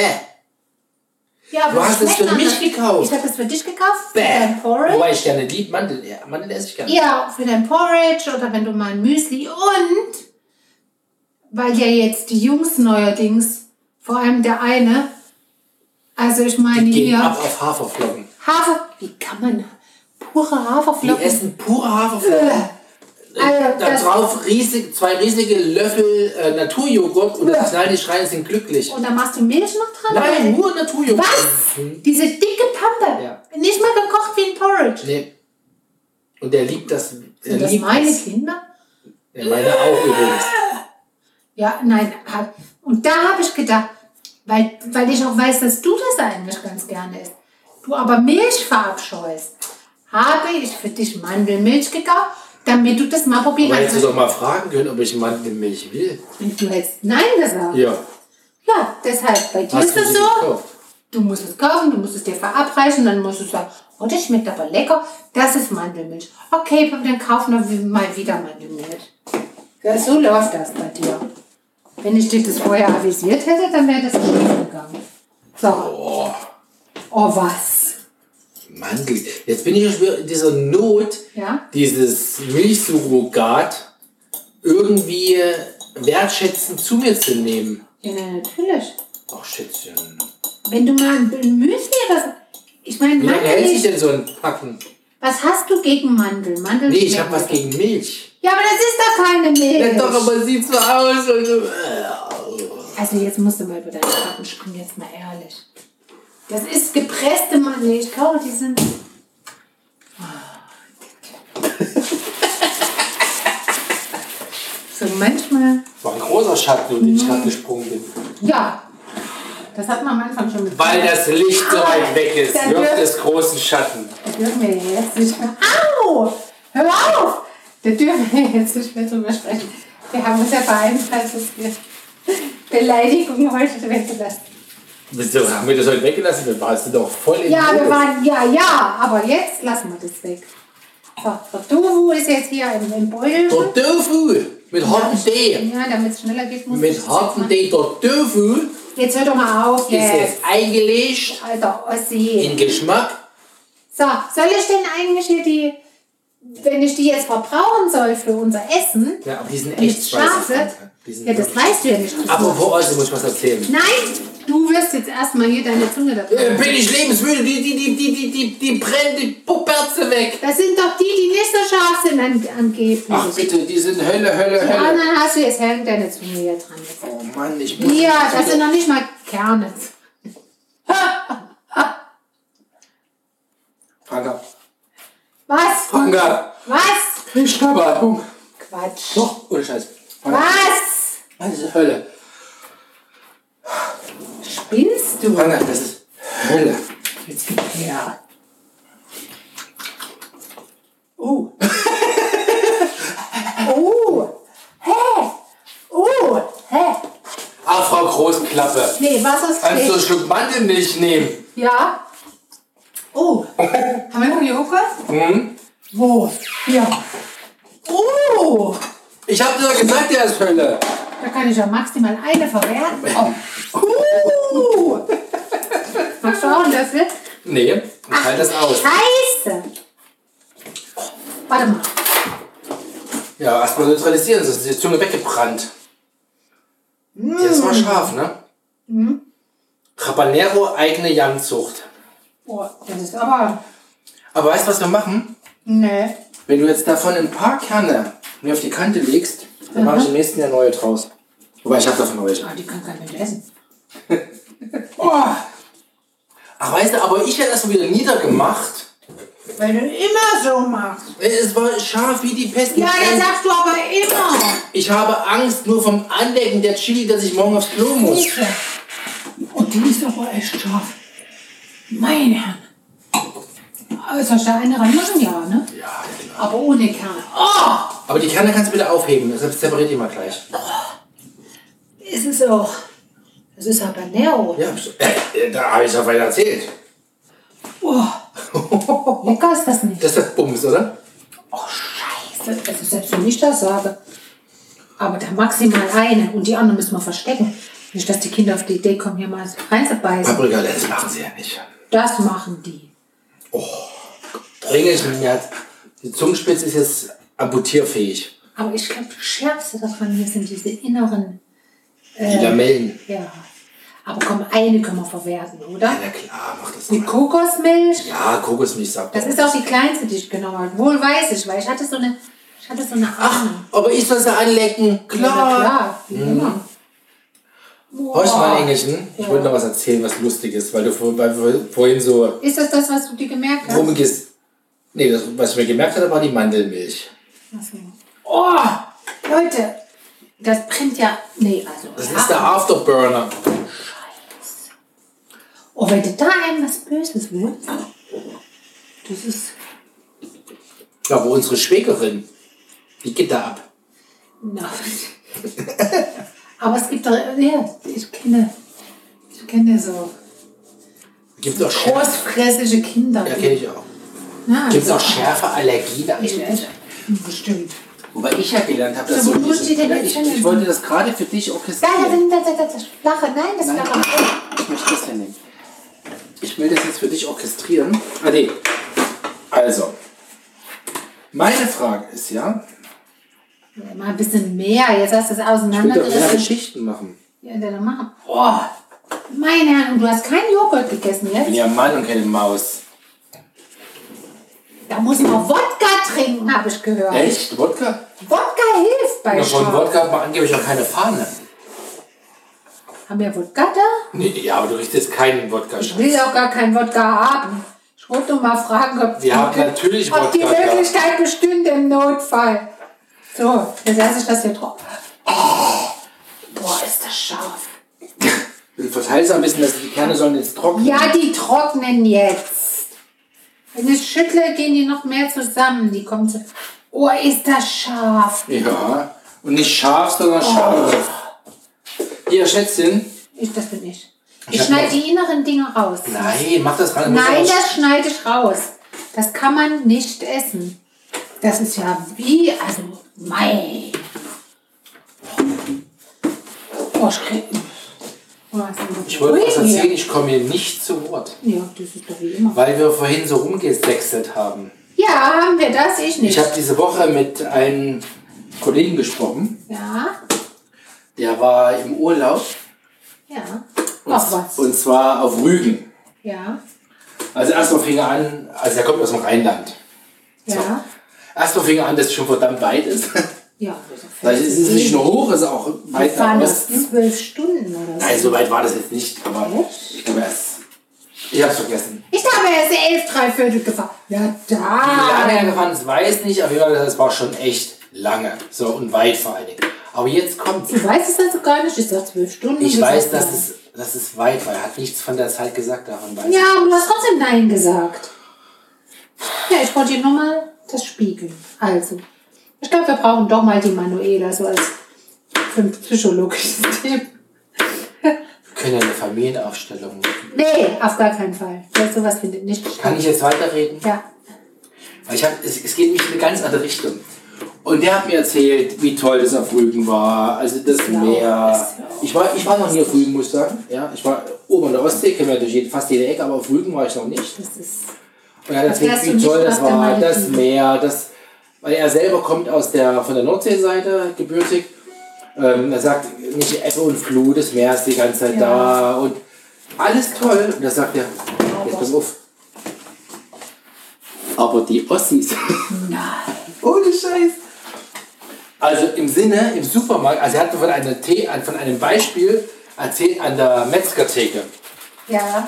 [SPEAKER 2] Ja,
[SPEAKER 1] du hast es für mich gekauft.
[SPEAKER 2] Ich habe das für dich gekauft, für
[SPEAKER 1] Bäh.
[SPEAKER 2] dein Porridge.
[SPEAKER 1] Wobei ich gerne lieb Mandeln. Ja, Mandeln esse ich gerne.
[SPEAKER 2] Ja, für dein Porridge oder wenn du mal ein Müsli und weil ja jetzt die Jungs neuerdings, vor allem der eine, also ich meine
[SPEAKER 1] Die gehen
[SPEAKER 2] hier,
[SPEAKER 1] ab auf Haferflocken.
[SPEAKER 2] Hafer, wie kann man pure
[SPEAKER 1] Die
[SPEAKER 2] Haferflocken?
[SPEAKER 1] essen pure Haferflocken.
[SPEAKER 2] Also,
[SPEAKER 1] Da drauf riesig, zwei riesige Löffel äh, Naturjoghurt und das knallen die schreien, sind glücklich.
[SPEAKER 2] und da machst du Milch noch dran?
[SPEAKER 1] Nein, nur Naturjoghurt.
[SPEAKER 2] Was? Diese dicke Pampe.
[SPEAKER 1] Ja.
[SPEAKER 2] Nicht mal gekocht wie ein Porridge.
[SPEAKER 1] Nee. Und der liebt das. Der
[SPEAKER 2] Sind das
[SPEAKER 1] liebt
[SPEAKER 2] meine
[SPEAKER 1] das.
[SPEAKER 2] Kinder?
[SPEAKER 1] Ja, meine auch übrigens.
[SPEAKER 2] Ja, nein. Und da habe ich gedacht, weil, weil ich auch weiß, dass du das eigentlich ganz gerne isst, du aber Milch verabscheust, habe ich für dich Mandelmilch gekauft, damit du das mal probieren
[SPEAKER 1] Aber hättest du
[SPEAKER 2] kannst.
[SPEAKER 1] doch mal fragen können, ob ich Mandelmilch will.
[SPEAKER 2] Du hättest Nein gesagt.
[SPEAKER 1] Ja.
[SPEAKER 2] Ja, deshalb, bei dir
[SPEAKER 1] Hast
[SPEAKER 2] ist
[SPEAKER 1] sie
[SPEAKER 2] so,
[SPEAKER 1] gekauft?
[SPEAKER 2] du musst es kaufen, du musst es dir verabreichen, dann musst du sagen, oh, das schmeckt aber lecker, das ist Mandelmilch. Okay, dann kaufen wir mal wieder Mandelmilch. Ja, so läuft das bei dir. Wenn ich dir das vorher avisiert hätte, dann wäre das schief gegangen. So.
[SPEAKER 1] Oh,
[SPEAKER 2] Oh, was?
[SPEAKER 1] Mandel. Jetzt bin ich schon wieder in dieser Not,
[SPEAKER 2] Ja?
[SPEAKER 1] dieses Milchsurrogat irgendwie wertschätzend zu mir zu nehmen.
[SPEAKER 2] Ja, na, natürlich.
[SPEAKER 1] Ach, Schätzchen.
[SPEAKER 2] Wenn du mal ein Müsli so. Ich meine,
[SPEAKER 1] Wie lange hält sich
[SPEAKER 2] Mandel.
[SPEAKER 1] denn so ein Packen?
[SPEAKER 2] Was hast du gegen Mandel? Mandel
[SPEAKER 1] Nee, ich habe was gegen Milch.
[SPEAKER 2] Ja, aber das ist doch keine Milch.
[SPEAKER 1] Ja, doch, aber sieht so aus. Also,
[SPEAKER 2] Also jetzt musst du mal über deine Pappen springen, jetzt mal ehrlich. Das ist gepresste Mandel. Ich glaube, die sind... So manchmal...
[SPEAKER 1] war ein großer Schatten, in den ich gerade gesprungen bin.
[SPEAKER 2] Ja, das hat man am Anfang schon mit.
[SPEAKER 1] Weil das Licht so
[SPEAKER 2] Ah,
[SPEAKER 1] weit weg ist,
[SPEAKER 2] dann
[SPEAKER 1] wirft
[SPEAKER 2] dürft-
[SPEAKER 1] es großen Schatten.
[SPEAKER 2] Da dürfen wir jetzt nicht mehr. Au! Hör auf! Da dürfen wir jetzt nicht mehr drüber sprechen. Wir haben uns ja vereinbart, dass wir Beleidigungen heute weggelassen.
[SPEAKER 1] Wieso haben wir das heute weggelassen? Wir waren doch voll in
[SPEAKER 2] Ja, wir waren, ja, ja, aber jetzt lassen wir das weg. So, der Tofu ist jetzt hier im, im Beutel.
[SPEAKER 1] Der Tofu mit hartem D.
[SPEAKER 2] Ja, damit es schneller geht, muss ich
[SPEAKER 1] Mit
[SPEAKER 2] das
[SPEAKER 1] hartem
[SPEAKER 2] machen.
[SPEAKER 1] D. Der Tofu
[SPEAKER 2] Jetzt hör doch mal auf,
[SPEAKER 1] ist
[SPEAKER 2] jetzt.
[SPEAKER 1] jetzt eingelegt
[SPEAKER 2] Alter Ossi.
[SPEAKER 1] in Geschmack.
[SPEAKER 2] So, soll ich denn eigentlich hier die, wenn ich die jetzt verbrauchen soll für unser Essen,
[SPEAKER 1] Ja, aber die sind echt? Die sind
[SPEAKER 2] Ja, das
[SPEAKER 1] wirklich-
[SPEAKER 2] weißt du ja nicht.
[SPEAKER 1] Apropos Ossi, muss ich was erzählen.
[SPEAKER 2] Nein, du wirst jetzt erstmal hier deine Zunge da
[SPEAKER 1] Äh, Bin ich lebensmüde, die, die, die, die, die, die, die brennt die Puperze weg.
[SPEAKER 2] Das sind doch die, die nicht so scharf sind an, angeblich.
[SPEAKER 1] Ach bitte, die sind Hölle, Hölle,
[SPEAKER 2] die
[SPEAKER 1] Hölle.
[SPEAKER 2] anderen hast du jetzt hängt deine Zunge hier dran. Jetzt.
[SPEAKER 1] Oh Mann, ich muss...
[SPEAKER 2] Ja, das sind noch nicht mal Kerne.
[SPEAKER 1] Franka,
[SPEAKER 2] Was?
[SPEAKER 1] Franka,
[SPEAKER 2] Was?
[SPEAKER 1] ich Schnappatmung.
[SPEAKER 2] Quatsch.
[SPEAKER 1] Doch, ohne Scheiß. Franka,
[SPEAKER 2] Was?
[SPEAKER 1] Das ist Hölle.
[SPEAKER 2] Spinnst du?
[SPEAKER 1] Franka, das ist Hölle.
[SPEAKER 2] Jetzt gib her.
[SPEAKER 1] Uh.
[SPEAKER 2] Oh. Hä? Oh. Hä?
[SPEAKER 1] Ah, Frau Großklappe.
[SPEAKER 2] Nee, Wasser ist
[SPEAKER 1] Kannst du einen. Schluck Mandelmilch nehmen?
[SPEAKER 2] Ja. Oh. Haben wir noch Joghurt?
[SPEAKER 1] Hm?
[SPEAKER 2] Wo? Hier. Oh.
[SPEAKER 1] Ich hab dir doch gesagt, der ist Hölle.
[SPEAKER 2] Da kann ich ja maximal eine verwerten. Oh. Uh. Du auch einen Löffel?
[SPEAKER 1] Nee, ich halte das aus.
[SPEAKER 2] Scheiße. Warte mal.
[SPEAKER 1] Ja, erstmal neutralisieren, sonst ist die Zunge weggebrannt. Das war scharf, ne?
[SPEAKER 2] Mhm.
[SPEAKER 1] Habanero eigene Janzucht.
[SPEAKER 2] Oh, das ist aber...
[SPEAKER 1] Aber weißt du, was wir machen?
[SPEAKER 2] Nee.
[SPEAKER 1] Wenn du jetzt davon ein paar Kerne mir auf die Kante legst, dann mache ich im nächsten Jahr neue draus. Wobei, ich habe davon welche.
[SPEAKER 2] Ah, die kann kein Mensch essen.
[SPEAKER 1] Oh. Ach, weißt du, aber ich hätte das so wieder niedergemacht.
[SPEAKER 2] Weil du immer so machst.
[SPEAKER 1] Es war scharf wie die Pest.
[SPEAKER 2] Ja, das sagst du aber immer.
[SPEAKER 1] Ich habe Angst nur vom Anlecken der Chili, dass ich morgen aufs Klo muss.
[SPEAKER 2] Siehste. Und die ist aber echt scharf. Meine Herren. Aber ich da eine reinmachen? Ja, ne?
[SPEAKER 1] Ja.
[SPEAKER 2] Aber ohne Kerne. Oh!
[SPEAKER 1] Aber die Kerne kannst du bitte aufheben, deshalb separiert die mal gleich.
[SPEAKER 2] Ist es auch. Das ist Habanero.
[SPEAKER 1] Ja, äh, da habe ich doch weiter erzählt.
[SPEAKER 2] Oh. Lecker ist das nicht.
[SPEAKER 1] Das ist das Bums, oder?
[SPEAKER 2] Oh, scheiße. Also selbst wenn ich das sage. Aber da maximal eine. Und die anderen müssen wir verstecken. Nicht, dass die Kinder auf die Idee kommen, hier mal reinzubeißen.
[SPEAKER 1] Paprika, das machen sie ja nicht.
[SPEAKER 2] Das machen die.
[SPEAKER 1] Regel mir hat, die Zungenspitze ist jetzt amputierfähig.
[SPEAKER 2] Aber ich glaube, das Schärfste davon hier sind diese inneren.
[SPEAKER 1] Die Lamellen.
[SPEAKER 2] Ja. Aber komm, eine können wir verwerten, oder?
[SPEAKER 1] Ja, klar, mach das
[SPEAKER 2] Die
[SPEAKER 1] mal.
[SPEAKER 2] Kokosmilch.
[SPEAKER 1] Ja, Kokosmilch sagt
[SPEAKER 2] Das ist auch die kleinste, die ich genommen habe. Wohl weiß ich, weil ich hatte so eine, ich hatte so eine Ahnung.
[SPEAKER 1] Aber ich soll sie anlecken.
[SPEAKER 2] Ja,
[SPEAKER 1] Klar.
[SPEAKER 2] na klar, wie immer.
[SPEAKER 1] Horch mal, Engelchen. Ich wollte noch was erzählen, was lustig ist, weil du vor, weil vorhin so
[SPEAKER 2] Ist das das, was du dir gemerkt hast?
[SPEAKER 1] rumgehst. Nee, das, was ich mir gemerkt hatte, war die Mandelmilch.
[SPEAKER 2] So. Oh, Leute, das brennt ja. Nee, also.
[SPEAKER 1] Das ist der Afterburner.
[SPEAKER 2] Oh, wenn du da einem was Böses willst. Das ist.
[SPEAKER 1] Ja, aber unsere Schwägerin, die geht da ab.
[SPEAKER 2] Na. Aber es gibt doch. Ja, ich kenne. Ich kenne so
[SPEAKER 1] Gibt Schärfe?
[SPEAKER 2] großfressige Kinder.
[SPEAKER 1] Ja, kenne ich auch.
[SPEAKER 2] Ja,
[SPEAKER 1] Gibt es auch
[SPEAKER 2] so.
[SPEAKER 1] Schärfeallergien?
[SPEAKER 2] Ich, ich, bestimmt.
[SPEAKER 1] Wobei ich ja gelernt habe, dass
[SPEAKER 2] So,
[SPEAKER 1] so
[SPEAKER 2] wo steht denn
[SPEAKER 1] Ja,
[SPEAKER 2] jetzt
[SPEAKER 1] ich, ich wollte das gerade für dich
[SPEAKER 2] Da, da,
[SPEAKER 1] orchestrieren.
[SPEAKER 2] da, da, da, das flache. Nein, das
[SPEAKER 1] Nein,
[SPEAKER 2] flache.
[SPEAKER 1] ich möchte das ja nehmen. Ich will das jetzt für dich orchestrieren. Ah, nee. Also. Meine Frage ist ja,
[SPEAKER 2] Ja, Mal ein bisschen mehr. Jetzt hast du es
[SPEAKER 1] ich will doch. Geschichten machen.
[SPEAKER 2] Ja, dann machen. Oh, Meine Herren, du hast keinen Joghurt gegessen
[SPEAKER 1] Ich bin
[SPEAKER 2] jetzt?
[SPEAKER 1] ja Mann und keine Maus.
[SPEAKER 2] Da muss man Wodka trinken, habe ich gehört.
[SPEAKER 1] Echt? Wodka?
[SPEAKER 2] Wodka hilft bei
[SPEAKER 1] Ja, von. Wodka hat man angeblich auch keine Fahne.
[SPEAKER 2] Haben wir Wodka da?
[SPEAKER 1] Nee, ja, aber du richtest keinen Wodka
[SPEAKER 2] Ich will auch gar keinen Wodka haben. Ich wollte nur mal fragen, ob,
[SPEAKER 1] Wir haben natürlich
[SPEAKER 2] ob die
[SPEAKER 1] Wodka da.
[SPEAKER 2] Möglichkeit bestünde im Notfall. So, jetzt lasse ich das hier drauf. Boah, ist das scharf.
[SPEAKER 1] Du verteilst ein bisschen, dass die Kerne sollen jetzt trocknen.
[SPEAKER 2] Ja, die trocknen jetzt. Wenn ich schüttle, gehen die noch mehr zusammen. Die kommen zu. Oh, ist das scharf.
[SPEAKER 1] Ja. Und nicht scharf, sondern scharf. Hier, Schätzchen.
[SPEAKER 2] Ich, das bin ich.
[SPEAKER 1] Ich
[SPEAKER 2] Ich schneide die inneren Dinge raus.
[SPEAKER 1] Nein, mach das. Muss
[SPEAKER 2] Nein, das schneide ich raus. Das kann man nicht essen. Das ist ja wie, also, mei. Oh, ich krieg,
[SPEAKER 1] Ich wollte was erzählen, ich komme hier nicht zu Wort.
[SPEAKER 2] Ja, das ist doch wie immer.
[SPEAKER 1] Weil wir vorhin so rumgesexelt haben.
[SPEAKER 2] Ja, haben wir das? Ich nicht.
[SPEAKER 1] Ich habe diese Woche mit einem Kollegen gesprochen.
[SPEAKER 2] ja,
[SPEAKER 1] Der war im Urlaub.
[SPEAKER 2] ja.
[SPEAKER 1] Und,
[SPEAKER 2] Ach was.
[SPEAKER 1] und zwar auf Rügen.
[SPEAKER 2] Ja,
[SPEAKER 1] Also erstmal fing er an, also er kommt aus dem Rheinland.
[SPEAKER 2] ja.
[SPEAKER 1] Erstmal fing er an, dass es schon verdammt weit ist.
[SPEAKER 2] Ja, ist
[SPEAKER 1] Vielleicht ist es nicht nur hoch, es ist auch
[SPEAKER 2] Wir
[SPEAKER 1] weit
[SPEAKER 2] fahren
[SPEAKER 1] nach
[SPEAKER 2] das zwölf Stunden oder so.
[SPEAKER 1] Nein, so weit war das jetzt nicht, aber ich glaube erst. Ich hab's vergessen.
[SPEAKER 2] Ich habe erst elf, drei Viertel gefahren. Ja,
[SPEAKER 1] Wie lange er
[SPEAKER 2] da.
[SPEAKER 1] gefahren ist, weiß nicht, Fall, das war schon echt lange. So und weit vor allen Dingen. Aber jetzt kommt's.
[SPEAKER 2] Du weißt es also gar nicht. Ich sag zwölf Stunden.
[SPEAKER 1] Ich weiß, dass es, dass es weit war. Er hat nichts von der Zeit gesagt, davon weiß.
[SPEAKER 2] Ja, aber du hast trotzdem Nein gesagt. Ja, ich wollte dir nur mal das spiegeln. Also, ich glaube, wir brauchen doch mal die Manuela so als für ein psychologisches Thema.
[SPEAKER 1] Wir können ja eine Familienaufstellung machen.
[SPEAKER 2] Nee, auf gar keinen Fall. Ja, sowas findet nicht statt.
[SPEAKER 1] Kann ich jetzt weiterreden?
[SPEAKER 2] Ja.
[SPEAKER 1] Weil ich hab, es, es geht mich in eine ganz andere Richtung. Und der hat mir erzählt, wie toll das auf Rügen war. Also das
[SPEAKER 2] Ja,
[SPEAKER 1] Meer.
[SPEAKER 2] ist ja auch-
[SPEAKER 1] Ich war, ich war noch nie auf Rügen, muss ich sagen. Ja, ich war oben an der Ostsee, kennen wir durch jede, fast jede Ecke, aber auf Rügen war ich noch nicht.
[SPEAKER 2] Das ist.
[SPEAKER 1] Und er hat
[SPEAKER 2] Was
[SPEAKER 1] erzählt, wie toll das war, das? Meer, das, weil er selber kommt aus der, von der Nordseeseite gebürtig. Ähm, er sagt, nicht Ebbe und Flut, das Meer ist die ganze Zeit
[SPEAKER 2] Ja.
[SPEAKER 1] da und alles toll. Und da sagt er, jetzt pass auf. Aber die Ossis,
[SPEAKER 2] Nein.
[SPEAKER 1] ohne Scheiß. Also im Sinne, im Supermarkt, also er hat mir von, einer Tee, von einem Beispiel erzählt an der Metzgertheke
[SPEAKER 2] Ja.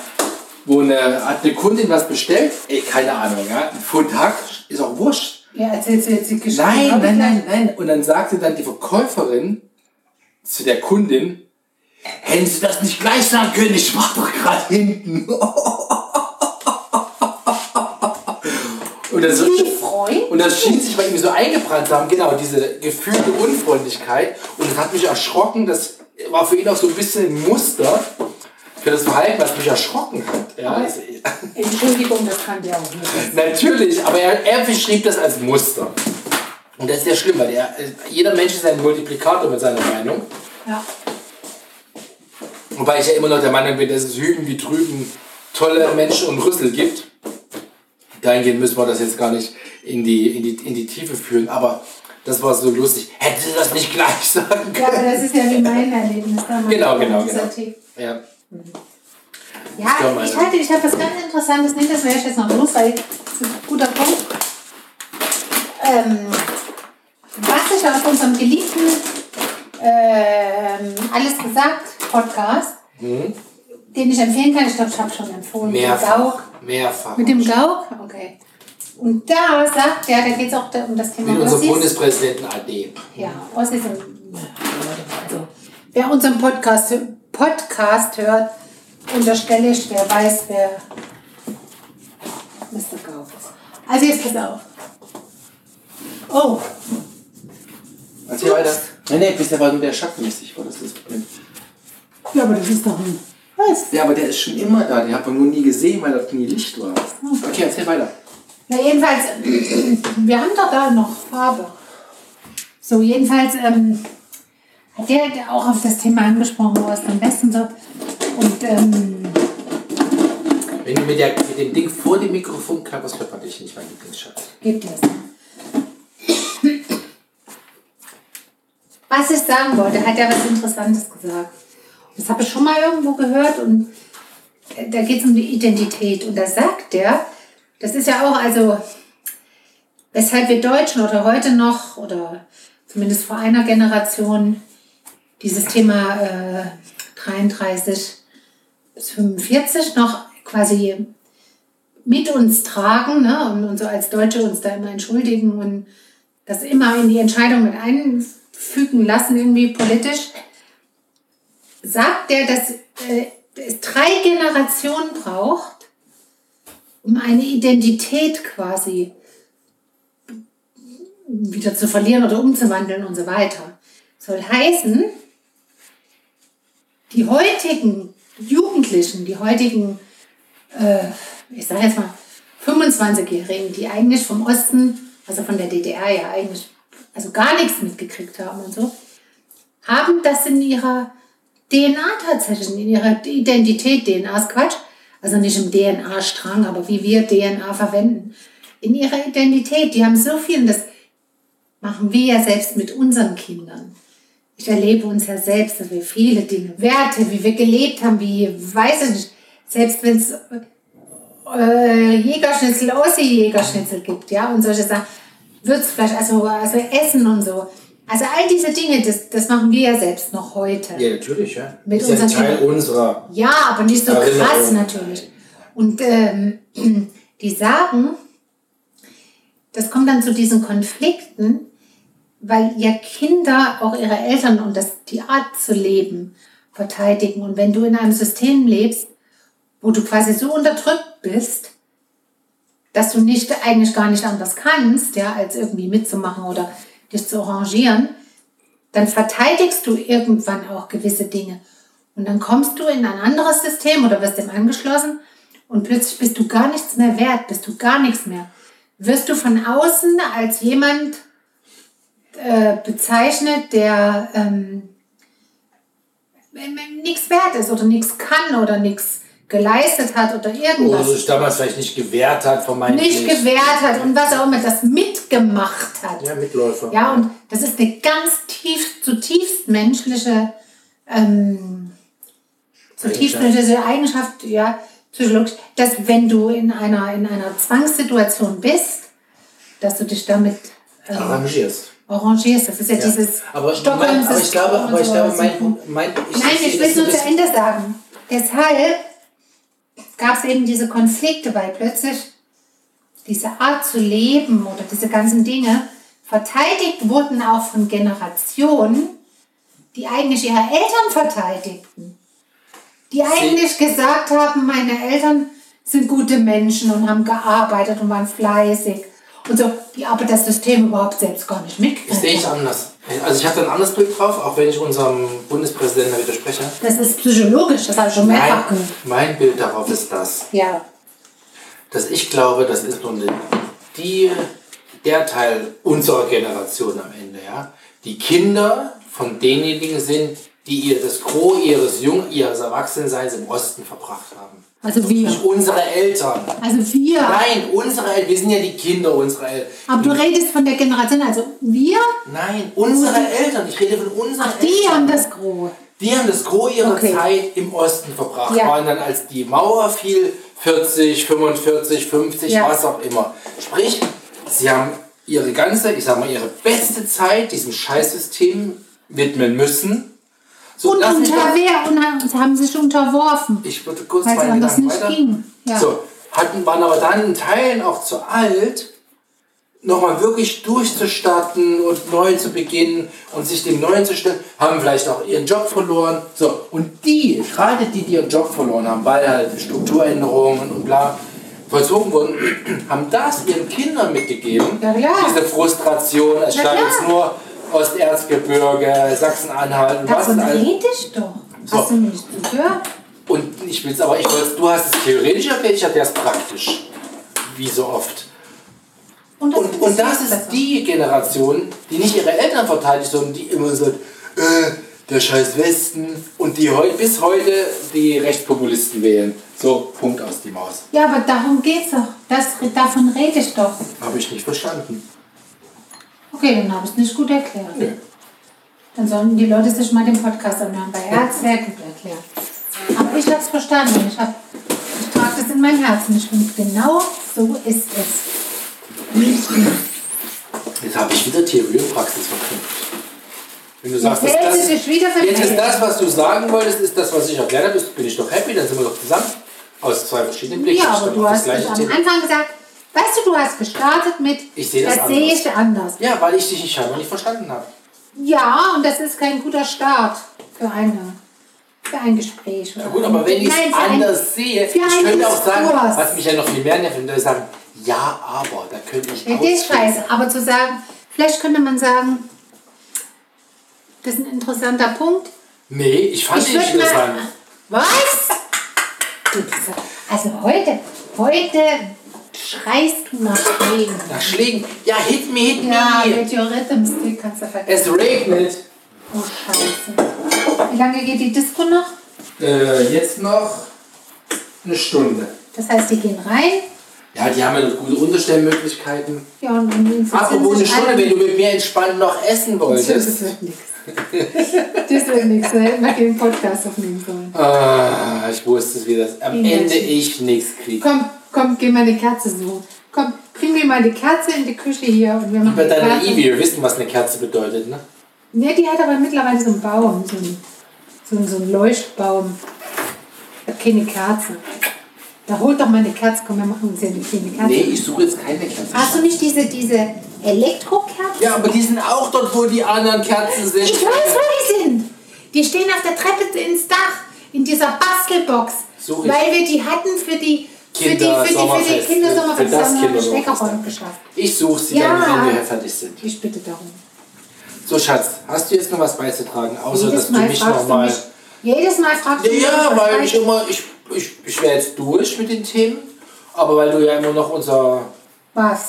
[SPEAKER 1] wo eine, hat eine Kundin was bestellt, ey, keine Ahnung, ja, ein Pfund Hack, ist auch wurscht.
[SPEAKER 2] Ja, erzählst du jetzt die Geschichte?
[SPEAKER 1] Nein, nein, nein, nein. Und dann sagte dann die Verkäuferin zu der Kundin, hätten Sie das nicht gleich sagen können, ich war doch gerade hinten. Und das, und das schien sich bei ihm so eingebrannt zu haben, genau, diese gefühlte Unfreundlichkeit. Und das hat mich erschrocken, das war für ihn auch so ein bisschen ein Muster für das Verhalten, was mich erschrocken hat. Ja,
[SPEAKER 2] Entschuldigung, das kann der auch nicht.
[SPEAKER 1] Natürlich, aber er, er beschrieb das als Muster. Und das ist ja schlimm, weil er, jeder Mensch ist ein Multiplikator mit seiner Meinung.
[SPEAKER 2] Ja.
[SPEAKER 1] Wobei ich ja immer noch der Meinung bin, dass es hüben wie drüben tolle Menschen und Rüssel gibt. Dahingehend müssen wir das jetzt gar nicht in die, in die, in die Tiefe führen, aber das war so lustig. Hätte sie das nicht gleich sagen
[SPEAKER 2] Ja, aber
[SPEAKER 1] können?
[SPEAKER 2] das ist ja wie mein Erlebnis damals.
[SPEAKER 1] Genau, genau, genau. Ja.
[SPEAKER 2] Ja,
[SPEAKER 1] Ja,
[SPEAKER 2] ich hatte, ich habe was ganz Interessantes, nicht, das wäre ich jetzt noch los, weil das ist ein guter Punkt. Ähm, was ich auf unserem geliebten ähm, Alles gesagt Podcast, den ich empfehlen kann, ich glaube, ich habe schon empfohlen, mit dem
[SPEAKER 1] Mehrfach.
[SPEAKER 2] Gauk.
[SPEAKER 1] Mehrfach.
[SPEAKER 2] Mit dem Gauk? Okay. Und da sagt er, da geht es auch um das Thema
[SPEAKER 1] Mit unserem. Bundespräsidenten AD.
[SPEAKER 2] Ja, Ossis und also, wer unseren Podcast, Podcast hört, unterstelle ich, wer weiß, wer Mr. Gauk ist. Also jetzt pass auf. Oh,
[SPEAKER 1] Erzähl weiter. Nein, nein, bisher war nur der Schatten mäßig, war das das Problem.
[SPEAKER 2] ja, aber das ist doch ein. Was?
[SPEAKER 1] Ja, aber der ist schon immer da, den hat man nur nie gesehen, weil dort nie Licht war. Okay, erzähl weiter.
[SPEAKER 2] Na, jedenfalls, wir haben doch da noch Farbe. So, jedenfalls ähm, hat der auch auf das Thema angesprochen, was am besten so. Und ähm,
[SPEAKER 1] Wenn du mit, der, mit dem Ding vor dem Mikrofon klapperst, man dich nicht, mein Lieblingsschatz.
[SPEAKER 2] Gibt es. Was ich sagen wollte, hat er was Interessantes gesagt. Das habe ich schon mal irgendwo gehört und da geht es um die Identität. Und da sagt der, das ist ja auch also, weshalb wir Deutschen oder heute noch oder zumindest vor einer Generation dieses Thema äh, 33 bis 45 noch quasi mit uns tragen ne? und, und so als Deutsche uns da immer entschuldigen und das immer in die Entscheidung mit einfügen lassen, irgendwie politisch, sagt er, dass äh, es drei Generationen braucht, um eine Identität quasi wieder zu verlieren oder umzuwandeln und so weiter. Soll heißen, die heutigen Jugendlichen, die heutigen, äh, ich sage jetzt mal, 25-Jährigen, die eigentlich vom Osten, also von der DDR ja eigentlich, also gar nichts mitgekriegt haben und so, haben das in ihrer DNA tatsächlich, in ihrer Identität, DNA ist Quatsch, also nicht im DNA-Strang, aber wie wir DNA verwenden, in ihrer Identität, die haben so viel, und das machen wir ja selbst mit unseren Kindern. Ich erlebe uns ja selbst, dass wir viele Dinge, Werte, wie wir gelebt haben, wie, weiß ich nicht, selbst wenn es äh, Jägerschnitzel, Ossi-Jägerschnitzel gibt, ja, und solche Sachen, Würzfleisch, also, also Essen und so. Also all diese Dinge, das, das machen wir ja selbst noch heute.
[SPEAKER 1] Ja, natürlich, ja.
[SPEAKER 2] Mit
[SPEAKER 1] ist ja ein
[SPEAKER 2] unseren
[SPEAKER 1] Teil
[SPEAKER 2] Kindern.
[SPEAKER 1] unserer.
[SPEAKER 2] Ja, aber nicht so
[SPEAKER 1] Erinnerung.
[SPEAKER 2] krass natürlich. Und ähm, die sagen, das kommt dann zu diesen Konflikten, weil ja Kinder auch ihre Eltern und das, die Art zu leben verteidigen. Und wenn du in einem System lebst, wo du quasi so unterdrückt bist, dass du nicht eigentlich gar nicht anders kannst, ja, als irgendwie mitzumachen oder dich zu arrangieren, dann verteidigst du irgendwann auch gewisse Dinge. Und dann kommst du in ein anderes System oder wirst dem angeschlossen und plötzlich bist du gar nichts mehr wert, bist du gar nichts mehr. Wirst du von außen als jemand äh, bezeichnet, der ähm, nichts wert ist oder nichts kann oder nichts geleistet hat oder irgendwas
[SPEAKER 1] Oder sich damals vielleicht nicht gewehrt hat, vermeintlich.
[SPEAKER 2] nicht gewährt hat und was auch immer das mitgemacht hat.
[SPEAKER 1] Ja, Mitläufer.
[SPEAKER 2] Ja, und das ist eine ganz tief, zutiefst menschliche, ähm, zutiefst
[SPEAKER 1] Eigenschaft.
[SPEAKER 2] menschliche Eigenschaft, ja, psychologisch, dass wenn du in einer, in einer Zwangssituation bist, dass du dich damit ähm,
[SPEAKER 1] Arrangierst.
[SPEAKER 2] Arrangierst. Das ist ja, dieses
[SPEAKER 1] aber,
[SPEAKER 2] Stockholm
[SPEAKER 1] mein, aber ich glaube, aber ich glaube, mein, mein, ich,
[SPEAKER 2] Nein, ich will
[SPEAKER 1] das
[SPEAKER 2] nur zu Ende sagen. Deshalb gab es eben diese Konflikte, weil plötzlich diese Art zu leben oder diese ganzen Dinge verteidigt wurden auch von Generationen, die eigentlich ihre Eltern verteidigten. Die eigentlich gesagt haben, meine Eltern sind gute Menschen und haben gearbeitet und waren fleißig und so, die aber das System überhaupt selbst gar nicht
[SPEAKER 1] Das
[SPEAKER 2] mitgekriegt
[SPEAKER 1] sehe ich anders. Also ich habe da ein anderes Bild drauf, auch wenn ich unserem Bundespräsidenten da widerspreche.
[SPEAKER 2] Das ist psychologisch, das habe ich schon mehrfach gehört.
[SPEAKER 1] mein Bild darauf ist das,
[SPEAKER 2] Ja.
[SPEAKER 1] dass ich glaube, das ist nun die, der Teil unserer Generation am Ende, ja, die Kinder von denjenigen sind, die ihr das Gros ihres Jung, ihres Erwachsenseins im Osten verbracht haben.
[SPEAKER 2] Also wir.
[SPEAKER 1] Nicht unsere Eltern.
[SPEAKER 2] Also wir.
[SPEAKER 1] Nein, unsere Eltern. Wir sind ja die Kinder unserer Eltern.
[SPEAKER 2] Aber du redest von der Generation, also wir,
[SPEAKER 1] Nein, unsere Eltern. Ich rede von unseren
[SPEAKER 2] die
[SPEAKER 1] Eltern.
[SPEAKER 2] haben das Gros.
[SPEAKER 1] Die haben das Gros ihrer
[SPEAKER 2] Okay.
[SPEAKER 1] Zeit im Osten verbracht.
[SPEAKER 2] Ja.
[SPEAKER 1] Waren dann, als die Mauer fiel, 40, 45, 50,
[SPEAKER 2] Ja.
[SPEAKER 1] was auch immer. Sprich, sie haben ihre ganze, ich sag mal, ihre beste Zeit diesem Scheißsystem widmen müssen. So,
[SPEAKER 2] Und
[SPEAKER 1] lass mich
[SPEAKER 2] unter
[SPEAKER 1] doch-
[SPEAKER 2] wer? Und sie haben sich unterworfen.
[SPEAKER 1] Ich würde kurz
[SPEAKER 2] Weil es
[SPEAKER 1] meine
[SPEAKER 2] anders
[SPEAKER 1] Gedanken
[SPEAKER 2] nicht
[SPEAKER 1] weiter.
[SPEAKER 2] ging. Ja.
[SPEAKER 1] So, hatten, waren aber dann in Teilen auch zu alt, nochmal wirklich durchzustarten und neu zu beginnen und sich dem Neuen zu stellen, haben vielleicht auch ihren Job verloren. So, und die, gerade die, die ihren Job verloren haben, weil halt Strukturänderungen und bla vollzogen wurden, haben das ihren Kindern mitgegeben.
[SPEAKER 2] Ja, klar.
[SPEAKER 1] Diese Frustration, es stand jetzt nur Osterzgebirge, Sachsen-Anhalt
[SPEAKER 2] Davon rede ich doch.
[SPEAKER 1] So.
[SPEAKER 2] Hast du mir nicht zugehört?
[SPEAKER 1] Und ich will es aber, ich wollt's, du hast es theoretisch erklärt, ich hatte es praktisch. Wie so oft.
[SPEAKER 2] Und
[SPEAKER 1] Und, und das ist
[SPEAKER 2] besser.
[SPEAKER 1] die Generation, die nicht ihre Eltern verteidigt, sondern die immer sagt, äh, der scheiß Westen und die heu bis heute die Rechtspopulisten wählen. So, Punkt aus die Maus.
[SPEAKER 2] Ja, aber darum geht's doch. Das, davon rede ich doch.
[SPEAKER 1] Habe ich nicht verstanden.
[SPEAKER 2] Okay, dann habe ich es nicht gut erklärt.
[SPEAKER 1] Nö.
[SPEAKER 2] Dann sollen die Leute sich mal den Podcast anhören. Bei Herz sehr gut erklärt. Aber ich habe es verstanden. Ich, hab, ich trage das in mein Herzen. Ich finde, genau so ist es.
[SPEAKER 1] Jetzt habe ich wieder Theorie und Praxis verknüpft. Wenn du sagst, dass
[SPEAKER 2] Jetzt
[SPEAKER 1] das,
[SPEAKER 2] wieder
[SPEAKER 1] jetzt ist das, was du sagen wolltest, ist das, was ich erklärt habe, bin ich doch happy, dann sind wir doch zusammen. Aus zwei verschiedenen
[SPEAKER 2] Ja,
[SPEAKER 1] Blickrichtungen.
[SPEAKER 2] aber du hast am. Anfang gesagt, weißt du, du hast gestartet mit,
[SPEAKER 1] Ich sehe das
[SPEAKER 2] sehe
[SPEAKER 1] anders.
[SPEAKER 2] ich anders.
[SPEAKER 1] Ja, weil ich dich scheinbar nicht verstanden habe.
[SPEAKER 2] Ja, und das ist kein guter Start für, eine, für ein Gespräch.
[SPEAKER 1] Ja gut, aber wenn ich es
[SPEAKER 2] für ein-
[SPEAKER 1] anders sehe, ich könnte auch sagen,
[SPEAKER 2] Diskurs.
[SPEAKER 1] was mich ja noch viel mehr nervt, wenn Leute sagen, ja, aber, da könnte ich
[SPEAKER 2] Ja, das ist
[SPEAKER 1] ausführen.
[SPEAKER 2] scheiße. Aber zu sagen, vielleicht könnte man sagen, das ist ein interessanter Punkt.
[SPEAKER 1] Nee, ich fand ihn
[SPEAKER 2] würd
[SPEAKER 1] nicht interessant.
[SPEAKER 2] Was? Du, Also heute, heute schreist du nach Regen.
[SPEAKER 1] Nach Schlägen. Ja, hit me, hit
[SPEAKER 2] Ja,
[SPEAKER 1] me.
[SPEAKER 2] mit your Rhythm Stick kannst du vergessen.
[SPEAKER 1] Es regnet.
[SPEAKER 2] Oh, scheiße. Wie lange geht die Disco noch?
[SPEAKER 1] Äh, jetzt noch eine Stunde.
[SPEAKER 2] Das heißt, die gehen rein.
[SPEAKER 1] Ja, die haben ja noch gute Unterstellmöglichkeiten.
[SPEAKER 2] Ja, und dann
[SPEAKER 1] Apropos eine Stunde, wenn du mit mir entspannt noch essen
[SPEAKER 2] Das
[SPEAKER 1] wolltest.
[SPEAKER 2] wird nichts. Das wird nichts. Hätten wir den Podcast aufnehmen sollen.
[SPEAKER 1] Ah, ich wusste es wieder. Am. Ende ich nichts kriege.
[SPEAKER 2] Komm, komm, geh mal eine Kerze suchen. Komm, bring mir mal die Kerze in die Küche hier und wir machen
[SPEAKER 1] deiner
[SPEAKER 2] Kerze.
[SPEAKER 1] Ivy, wir wissen, was eine Kerze bedeutet, ne?
[SPEAKER 2] Ne, die hat aber mittlerweile so einen Baum, so einen, so einen, so einen Leuchtbaum. Hat keine Kerze. Da holt doch mal eine Kerze, komm, wir machen uns hier eine kleine Kerze.
[SPEAKER 1] Nee, ich suche jetzt keine Kerze.
[SPEAKER 2] Hast du nicht diese, diese Elektrokerzen?
[SPEAKER 1] Ja, aber die sind auch dort, wo die anderen Kerzen sind.
[SPEAKER 2] Ich weiß, wo die sind. Die stehen auf der Treppe ins Dach, in dieser Bastelbox.
[SPEAKER 1] Such ich.
[SPEAKER 2] weil wir die hatten für die, für die, für die, für die
[SPEAKER 1] Kindersommerfest,
[SPEAKER 2] Kindersommerfest.
[SPEAKER 1] für das
[SPEAKER 2] haben wir geschafft.
[SPEAKER 1] Ich suche sie
[SPEAKER 2] Ja.
[SPEAKER 1] dann, wenn wir fertig sind.
[SPEAKER 2] Ich bitte darum.
[SPEAKER 1] So, Schatz, hast du jetzt noch was beizutragen? Außer,
[SPEAKER 2] Jedes
[SPEAKER 1] dass du
[SPEAKER 2] Mal
[SPEAKER 1] mich
[SPEAKER 2] du
[SPEAKER 1] nochmal.
[SPEAKER 2] mich. Jedes Mal fragst du mich.
[SPEAKER 1] Ja,
[SPEAKER 2] was
[SPEAKER 1] weil ich immer. Ich, ich, ich wäre jetzt durch mit den Themen. Aber weil du ja immer noch unser
[SPEAKER 2] Was?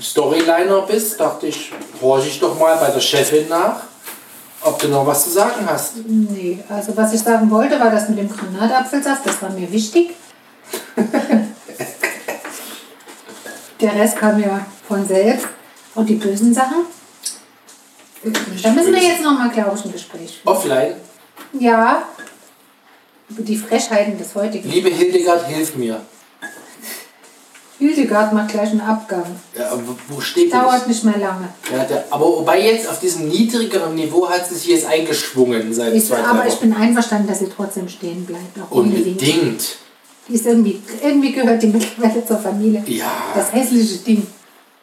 [SPEAKER 1] Storyliner bist, dachte ich, horche ich doch mal bei der Chefin nach, ob du noch was zu sagen hast.
[SPEAKER 2] Nee, also was ich sagen wollte, war das mit dem Granatapfelsaft, das war mir wichtig. Der Rest kam ja von selbst. Und die bösen Sachen? Da müssen wir jetzt nochmal, glaube ich, ein Gespräch führen.
[SPEAKER 1] Offline.
[SPEAKER 2] Ja, über die Frechheiten des heutigen.
[SPEAKER 1] Liebe Hildegard, hilf mir.
[SPEAKER 2] Hildegard macht gleich einen Abgang.
[SPEAKER 1] Ja, aber wo steht
[SPEAKER 2] Dauert
[SPEAKER 1] das?
[SPEAKER 2] nicht mehr lange.
[SPEAKER 1] Ja, der, aber wobei jetzt auf diesem niedrigeren Niveau hat sie sich jetzt eingeschwungen seit
[SPEAKER 2] Ich,
[SPEAKER 1] zwei,
[SPEAKER 2] aber ich
[SPEAKER 1] Wochen.
[SPEAKER 2] bin einverstanden, dass sie trotzdem stehen bleibt. Wink.
[SPEAKER 1] Unbedingt.
[SPEAKER 2] Die ist irgendwie, irgendwie gehört die mittlerweile zur Familie.
[SPEAKER 1] Ja.
[SPEAKER 2] Das hässliche Ding.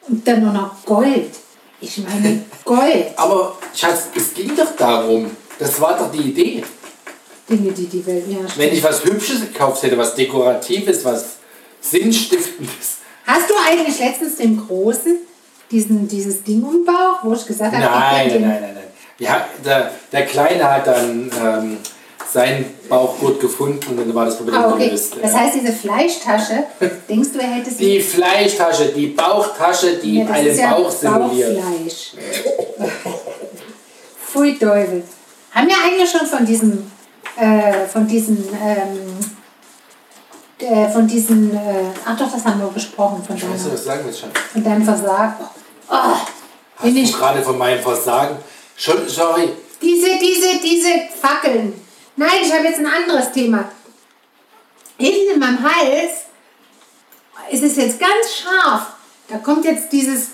[SPEAKER 2] Und dann nur noch Gold. Ich meine, Gold.
[SPEAKER 1] Aber Schatz, es ging doch darum. Das war doch die Idee.
[SPEAKER 2] Dinge, die die Welt herrscht.
[SPEAKER 1] Wenn ich was Hübsches gekauft hätte, was Dekoratives, was Sinnstiftendes.
[SPEAKER 2] Hast du eigentlich letztens dem Großen diesen, dieses Ding um Bauch, wo ich gesagt habe,
[SPEAKER 1] Nein,
[SPEAKER 2] ich
[SPEAKER 1] nein, nein, nein. nein. Ja, der, der Kleine hat dann ähm, seinen Bauchgurt gefunden und dann war das Problem
[SPEAKER 2] Ah, okay.
[SPEAKER 1] gelöst.
[SPEAKER 2] Das heißt, diese Fleischtasche, denkst du, er hätte sie.
[SPEAKER 1] Die Fleischtasche, die Bauchtasche, die
[SPEAKER 2] Ja,
[SPEAKER 1] einen
[SPEAKER 2] ja
[SPEAKER 1] Bauch simuliert.
[SPEAKER 2] Bauchfleisch. Pfui Teufel. Haben wir eigentlich schon von diesem, äh, von diesen, ähm, äh, von diesen, äh, ach doch, das haben wir gesprochen, von,
[SPEAKER 1] du,
[SPEAKER 2] deiner,
[SPEAKER 1] was sagen wir schon?
[SPEAKER 2] von deinem Versagen. Oh,
[SPEAKER 1] Hast
[SPEAKER 2] bin
[SPEAKER 1] du
[SPEAKER 2] ich,
[SPEAKER 1] gerade von meinem Versagen? Schon, sorry.
[SPEAKER 2] diese, diese, diese Fackeln. Nein, ich habe jetzt ein anderes Thema. Hinten in meinem Hals ist es jetzt ganz scharf. Da kommt jetzt dieses,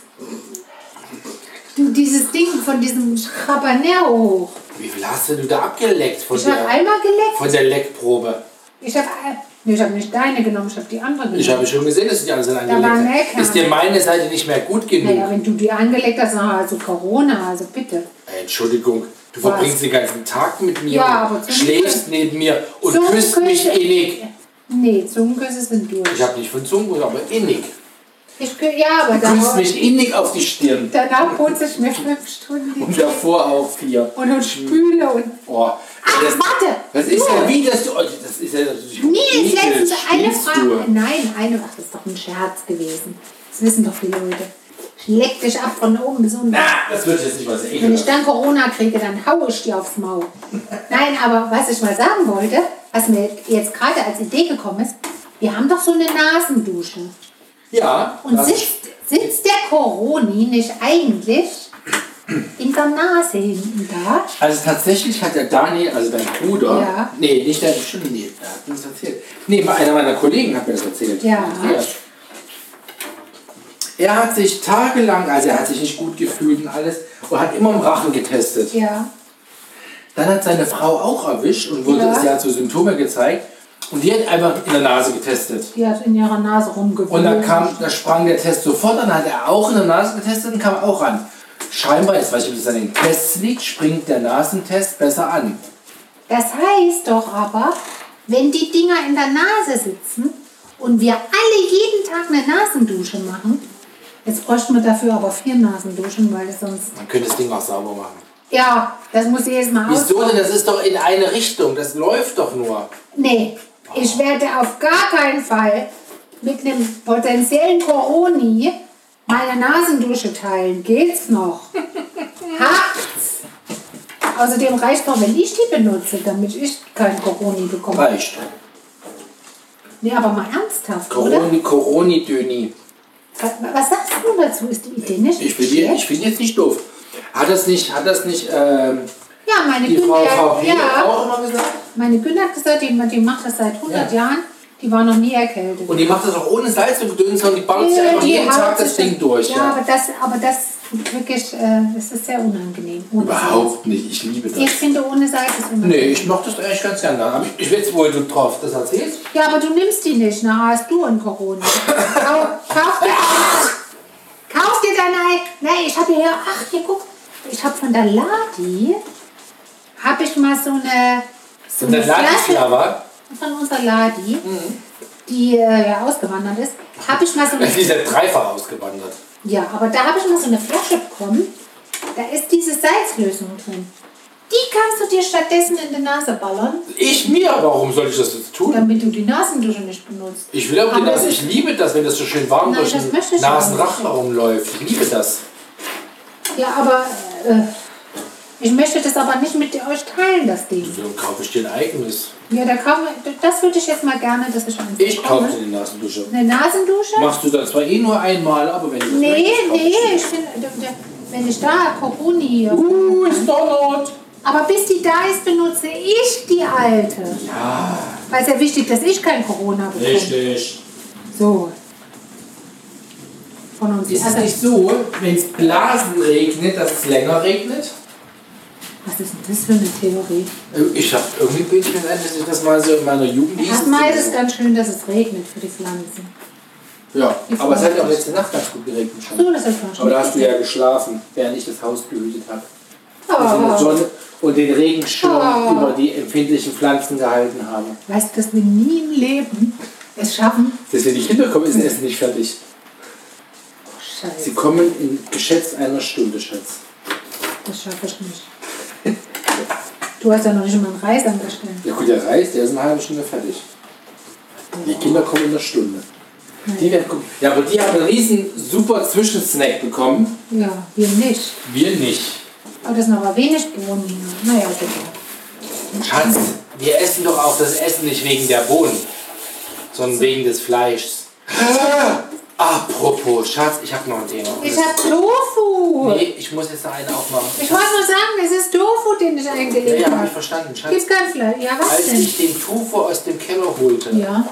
[SPEAKER 2] dieses Ding von diesem Habanero hoch.
[SPEAKER 1] Wie viel hast du da abgeleckt von,
[SPEAKER 2] Ich habe
[SPEAKER 1] der,
[SPEAKER 2] einmal geleckt.
[SPEAKER 1] von der Leckprobe?
[SPEAKER 2] Ich habe nee, ich hab nicht deine genommen, ich habe die andere genommen.
[SPEAKER 1] Ich habe schon gesehen, dass du die
[SPEAKER 2] war
[SPEAKER 1] angeleckt hast. Ist dir meine Seite nicht mehr gut genug?
[SPEAKER 2] naja, wenn du die angeleckt hast, dann also Corona, also bitte.
[SPEAKER 1] Entschuldigung, du
[SPEAKER 2] Was?
[SPEAKER 1] verbringst den ganzen Tag mit mir,
[SPEAKER 2] Ja,
[SPEAKER 1] und schläfst neben mir und
[SPEAKER 2] Zungenküsse-
[SPEAKER 1] küsst mich innig.
[SPEAKER 2] Nee, Zungenküsse sind durch.
[SPEAKER 1] Ich habe nicht von Zungen, aber innig.
[SPEAKER 2] Ich, ja, aber
[SPEAKER 1] Du küsst mich innig auf die Stirn.
[SPEAKER 2] danach putze ich mir fünf Stunden
[SPEAKER 1] Und davor auch vier.
[SPEAKER 2] und, und spüle und.
[SPEAKER 1] Oh,
[SPEAKER 2] Ach,
[SPEAKER 1] das,
[SPEAKER 2] warte!
[SPEAKER 1] das ist ja wie, dass du. oh, Das ist ja.
[SPEAKER 2] Nee, ist letztens eine Frage. Nein, eine. Ach, das ist doch ein Scherz gewesen. Das wissen doch die Leute. Leck dich ab von oben bis unten.
[SPEAKER 1] Na, das wird jetzt nicht mal so
[SPEAKER 2] Wenn ich dann Corona kriege, dann haue ich dir aufs Maul. Nein, aber was ich mal sagen wollte, was mir jetzt gerade als Idee gekommen ist, wir haben doch so eine Nasendusche.
[SPEAKER 1] Ja.
[SPEAKER 2] Und sitzt, sitzt der Coroni nicht eigentlich in der Nase hinten da.
[SPEAKER 1] Also tatsächlich hat der Daniel, also dein Bruder,
[SPEAKER 2] Ja.
[SPEAKER 1] nee, nicht der, stimmt, nee, der hat mir das erzählt. Nee, einer meiner Kollegen hat mir das erzählt.
[SPEAKER 2] Ja.
[SPEAKER 1] Andreas. Er hat sich tagelang, also er hat sich nicht gut gefühlt und alles, und hat immer im Rachen getestet.
[SPEAKER 2] Ja.
[SPEAKER 1] Dann hat seine Frau auch erwischt und wurde,
[SPEAKER 2] Ja.
[SPEAKER 1] sie hat so Symptome gezeigt und die hat einfach in der Nase getestet.
[SPEAKER 2] Die hat in ihrer Nase rumgewühlt.
[SPEAKER 1] Und dann kam, da sprang der Test sofort, dann hat er auch in der Nase getestet und kam auch an. Scheinbar, jetzt weiß ich nicht, ob das an den Tests liegt, springt der Nasentest besser an.
[SPEAKER 2] Das heißt doch aber, wenn die Dinger in der Nase sitzen und wir alle jeden Tag eine Nasendusche machen, jetzt bräuchten wir dafür aber vier Nasenduschen, weil es sonst.
[SPEAKER 1] Man könnte das Ding auch sauber machen.
[SPEAKER 2] Ja, das muss ich jetzt mal
[SPEAKER 1] Wieso denn? Das ist doch in eine Richtung. Das läuft doch nur.
[SPEAKER 2] Nee, ich werde auf gar keinen Fall mit einem potenziellen Coroni meine Nasendusche teilen. Geht's noch? Hakt's? Außerdem reicht doch, wenn ich die benutze, damit ich kein Coroni bekomme.
[SPEAKER 1] Reicht.
[SPEAKER 2] Nee, aber mal ernsthaft, oder?
[SPEAKER 1] Coroni, Coroni, Döni.
[SPEAKER 2] Was, sagst du dazu? Ist die Idee nicht
[SPEAKER 1] Ich finde ich find jetzt nicht doof. Hat das nicht, hat das nicht ähm,
[SPEAKER 2] Ja, meine
[SPEAKER 1] die
[SPEAKER 2] Günther,
[SPEAKER 1] Frau VP
[SPEAKER 2] ja,
[SPEAKER 1] auch immer gesagt?
[SPEAKER 2] meine Günther hat gesagt, die, die macht das seit 100
[SPEAKER 1] Ja.
[SPEAKER 2] Jahren. Die war noch nie erkältet.
[SPEAKER 1] Und die macht das auch ohne Salz und Gedöns, sondern die ballert sich einfach jeden Tag das Ding durch.
[SPEAKER 2] Ja,
[SPEAKER 1] Ja.
[SPEAKER 2] aber das, aber das wirklich, äh, das ist sehr unangenehm.
[SPEAKER 1] Überhaupt nicht. Ich liebe
[SPEAKER 2] Salz. Ich
[SPEAKER 1] das.
[SPEAKER 2] finde, ohne Salz ist unangenehm.
[SPEAKER 1] Nee, ich mache das eigentlich ganz gerne. Aber ich, ich weiß, wo du drauf das erzählst.
[SPEAKER 2] Ja, aber du nimmst die nicht, na hast du ein Corona. Kau, kauf dir deine, kauf dir deine, nee, ich habe hier, ach, hier guck, ich habe von der Ladi, habe ich mal so eine, so
[SPEAKER 1] dann
[SPEAKER 2] eine Flasche
[SPEAKER 1] aber.
[SPEAKER 2] von unserer Ladi,
[SPEAKER 1] Mhm.
[SPEAKER 2] die äh, ja ausgewandert ist, habe ich mal so eine
[SPEAKER 1] Die ist ja dreifach ausgewandert.
[SPEAKER 2] Ja, aber da habe ich mal so eine Flasche bekommen. Da ist diese Salzlösung drin. Die kannst du dir stattdessen in die Nase ballern,
[SPEAKER 1] Ich mir, warum soll ich das jetzt tun?
[SPEAKER 2] damit du die Nasendusche nicht benutzt.
[SPEAKER 1] Ich will aber,
[SPEAKER 2] Aber
[SPEAKER 1] das,
[SPEAKER 2] das
[SPEAKER 1] ich liebe das, wenn das so schön warm
[SPEAKER 2] Nein,
[SPEAKER 1] durch den
[SPEAKER 2] auch
[SPEAKER 1] Nasenrachen rumläuft. Ich liebe das.
[SPEAKER 2] Ja, aber äh, ich möchte das aber nicht mit euch teilen, das Ding.
[SPEAKER 1] So kaufe ich dir ein eigenes.
[SPEAKER 2] Ja, da kaum, das würde ich jetzt mal gerne, dass ich eins
[SPEAKER 1] Ich kaufe dir die Nasendusche.
[SPEAKER 2] Eine Nasendusche?
[SPEAKER 1] Machst du dann zwar eh nur einmal, aber wenn du das
[SPEAKER 2] Nee,
[SPEAKER 1] möchtest, kaufe
[SPEAKER 2] nee,
[SPEAKER 1] ich
[SPEAKER 2] ich finde, wenn ich da Coroni.
[SPEAKER 1] Uh, ist donnert.
[SPEAKER 2] Aber bis die da ist, benutze ich die alte.
[SPEAKER 1] Ja,
[SPEAKER 2] Weil es ja wichtig, dass ich kein Corona bekomme.
[SPEAKER 1] richtig.
[SPEAKER 2] So. Von uns.
[SPEAKER 1] Ist es
[SPEAKER 2] Also,
[SPEAKER 1] nicht so, wenn es Blasen regnet, dass es länger regnet?
[SPEAKER 2] Was ist denn das für eine Theorie?
[SPEAKER 1] Äh, Ich hab irgendwie bin ich mir ein, dass ich das mal so in meiner Jugend hieß.
[SPEAKER 2] Erstmal ist es ganz schön, dass es regnet für die Pflanzen.
[SPEAKER 1] Ja,
[SPEAKER 2] Die
[SPEAKER 1] aber es hat ja auch letzte Nacht ganz gut geregnet schon.
[SPEAKER 2] So, das ist schon
[SPEAKER 1] Aber da hast du ja geschlafen, während ich das Haus behütet habe. Und
[SPEAKER 2] oh.
[SPEAKER 1] Sonne und den Regenschirm
[SPEAKER 2] Oh.
[SPEAKER 1] über die empfindlichen Pflanzen gehalten habe.
[SPEAKER 2] Weißt du, dass wir nie im Leben es schaffen?
[SPEAKER 1] Dass wir die Kinder kommen, ist das Essen nicht fertig.
[SPEAKER 2] Oh, Scheiße,
[SPEAKER 1] Sie kommen in geschätzt einer Stunde, Schatz.
[SPEAKER 2] das schaffe ich nicht. Du hast ja noch nicht mal einen Reis angestellt.
[SPEAKER 1] Ja gut, der Reis, der ist eine halbe Stunde fertig. Die Kinder kommen in einer Stunde. Die werden gucken. Ja, aber die haben einen riesen super Zwischensnack bekommen.
[SPEAKER 2] Ja, wir nicht.
[SPEAKER 1] Wir nicht.
[SPEAKER 2] Aber das sind aber wenig Bohnen hier. Naja, ist egal.
[SPEAKER 1] Schatz, wir essen doch auch das Essen nicht wegen der Bohnen, sondern wegen des Fleischs. Apropos, Schatz, ich habe noch ein Thema.
[SPEAKER 2] Ich hab Tofu.
[SPEAKER 1] Nee, ich muss jetzt noch eine aufmachen.
[SPEAKER 2] Ich wollte nur sagen, es ist Tofu, den ich
[SPEAKER 1] Ja,
[SPEAKER 2] eingelegt
[SPEAKER 1] ja, hab ich
[SPEAKER 2] habe.
[SPEAKER 1] verstanden, Schatz.
[SPEAKER 2] Gibt kein Fleisch. Ja, was
[SPEAKER 1] Als
[SPEAKER 2] denn?
[SPEAKER 1] ich den Tofu aus dem Keller holte
[SPEAKER 2] Ja,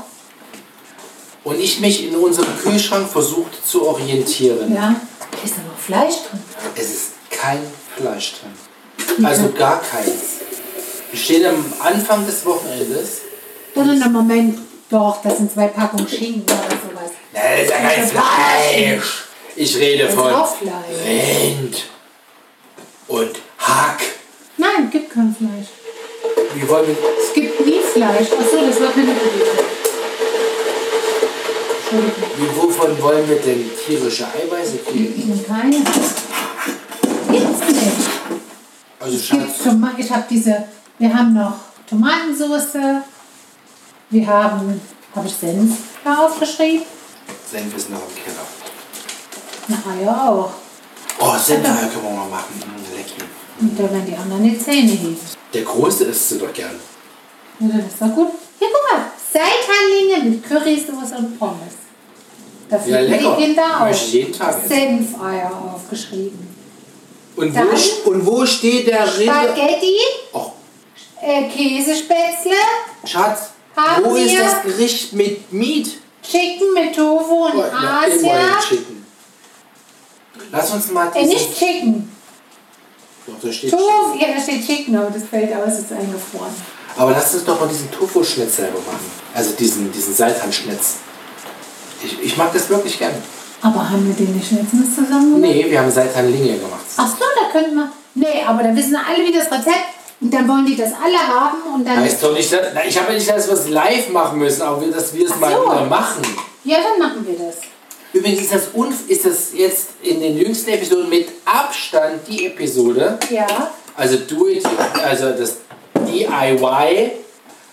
[SPEAKER 1] und ich mich in unserem Kühlschrank versuchte zu orientieren,
[SPEAKER 2] ja. Ist da noch Fleisch drin?
[SPEAKER 1] es ist kein Fleisch drin. Also gar keins. Wir stehen am Anfang des Wochenendes.
[SPEAKER 2] Sondern im Moment, doch, das sind zwei Packungen Schinken oder sowas.
[SPEAKER 1] Das ist ja kein Fleisch. Ich rede von. Rind und Hack.
[SPEAKER 2] Nein, gibt kein Fleisch.
[SPEAKER 1] Wie wollen wir
[SPEAKER 2] Es gibt nie Fleisch. Achso, das war keine Idee. Entschuldigung.
[SPEAKER 1] Wie, wovon wollen wir denn tierische Eiweiße kriegen?
[SPEAKER 2] Keine. Gibt's nicht.
[SPEAKER 1] Also Schatz,
[SPEAKER 2] ich habe diese, wir haben noch Tomatensauce, wir haben, habe ich Senf da aufgeschrieben?
[SPEAKER 1] Senf ist noch im Keller.
[SPEAKER 2] Na, Eier auch.
[SPEAKER 1] Oh, Senfeier können wir mal machen. Mm, lecker.
[SPEAKER 2] Und da werden die anderen die Zähne heben.
[SPEAKER 1] Der Große isst sie doch gern.
[SPEAKER 2] Ja, das ist doch gut. Hier, guck mal. Seitanlinie mit Currysoße und Pommes. Da
[SPEAKER 1] Ja, lecker.
[SPEAKER 2] die Kinder auch.
[SPEAKER 1] Ich jeden Tag essen.
[SPEAKER 2] Senfeier aufgeschrieben.
[SPEAKER 1] Und wo,
[SPEAKER 2] Dann-
[SPEAKER 1] und wo steht der Rinder?
[SPEAKER 2] Spaghetti,
[SPEAKER 1] Oh,
[SPEAKER 2] äh, Käsespätzle,
[SPEAKER 1] Schatz,
[SPEAKER 2] Haben
[SPEAKER 1] wo ist
[SPEAKER 2] wir-
[SPEAKER 1] das Gericht mit Meat?
[SPEAKER 2] Chicken mit Tofu und
[SPEAKER 1] na,
[SPEAKER 2] Asia.
[SPEAKER 1] immerhin Chicken. Lass uns mal
[SPEAKER 2] Äh,
[SPEAKER 1] diesen...
[SPEAKER 2] nicht Chicken.
[SPEAKER 1] Doch, da steht
[SPEAKER 2] Tofu, ja, da steht Chicken, aber das fällt aus, ist eingefroren.
[SPEAKER 1] Aber lass uns doch mal diesen Tofu-Schnitz selber machen. Also diesen, diesen Seitan-Schnitz. Ich, ich mag das wirklich gern.
[SPEAKER 2] Aber haben wir den nicht letztens zusammen gemacht?
[SPEAKER 1] Nee, wir haben Seitan-Linge gemacht.
[SPEAKER 2] Ach so, da könnten wir. Nee, aber da wissen alle, wie das Rezept. Und dann wollen die das alle haben und dann.
[SPEAKER 1] Heißt doch nicht, dass, na, ich habe ja nicht, dass wir es live machen müssen, aber wir- dass wir es
[SPEAKER 2] Ach
[SPEAKER 1] mal
[SPEAKER 2] so.
[SPEAKER 1] wieder machen.
[SPEAKER 2] Ja, dann machen wir das.
[SPEAKER 1] Übrigens ist das, unf ist das jetzt in den jüngsten Episoden mit Abstand die Episode,
[SPEAKER 2] Ja.
[SPEAKER 1] also do it, also das DIY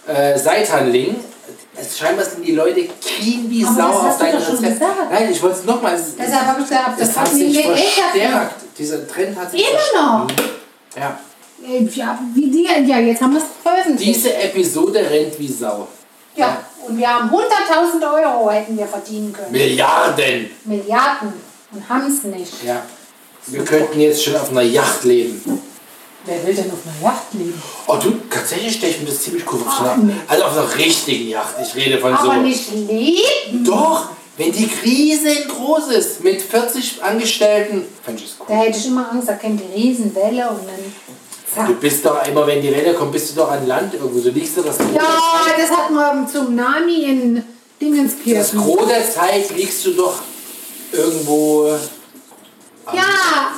[SPEAKER 1] äh, Seitanling. Es scheinbar sind die Leute keen wie
[SPEAKER 2] Aber
[SPEAKER 1] Sau
[SPEAKER 2] das
[SPEAKER 1] auf dein Rezept. Nein, ich wollte es nochmal.
[SPEAKER 2] Deshalb habe ich gesagt, das
[SPEAKER 1] Das hat sich
[SPEAKER 2] nicht
[SPEAKER 1] verstärkt. Dieser Trend hat sich
[SPEAKER 2] Immer noch.
[SPEAKER 1] verstärkt. Ja.
[SPEAKER 2] Ja, wie die, ja, jetzt haben wir es veröffentlicht.
[SPEAKER 1] Diese Episode rennt wie Sau.
[SPEAKER 2] Ja, und wir haben 100.000 Euro hätten wir verdienen können.
[SPEAKER 1] Milliarden.
[SPEAKER 2] Milliarden. Und haben es nicht.
[SPEAKER 1] Ja. Wir könnten jetzt schon auf einer Yacht leben.
[SPEAKER 2] Wer will denn auf einer Yacht leben?
[SPEAKER 1] Oh, du, tatsächlich stelle ich mir das ziemlich cool vor. Also auf einer richtigen Yacht. Ich rede von so.
[SPEAKER 2] Aber nicht leben.
[SPEAKER 1] Doch, wenn die riesengroß ist, mit 40 Angestellten, fände ich es
[SPEAKER 2] Da
[SPEAKER 1] cool.
[SPEAKER 2] hätte ich immer Angst, da käme die Riesenwelle und dann.
[SPEAKER 1] Du
[SPEAKER 2] Zack.
[SPEAKER 1] bist doch immer, wenn die Welle kommt, bist du doch an Land irgendwo. Du liegst doch das Gros,
[SPEAKER 2] Ja, das hatten wir im Tsunami in
[SPEAKER 1] das
[SPEAKER 2] Dingenskirchen.
[SPEAKER 1] Gros der Zeit liegst du doch irgendwo.
[SPEAKER 2] Ja,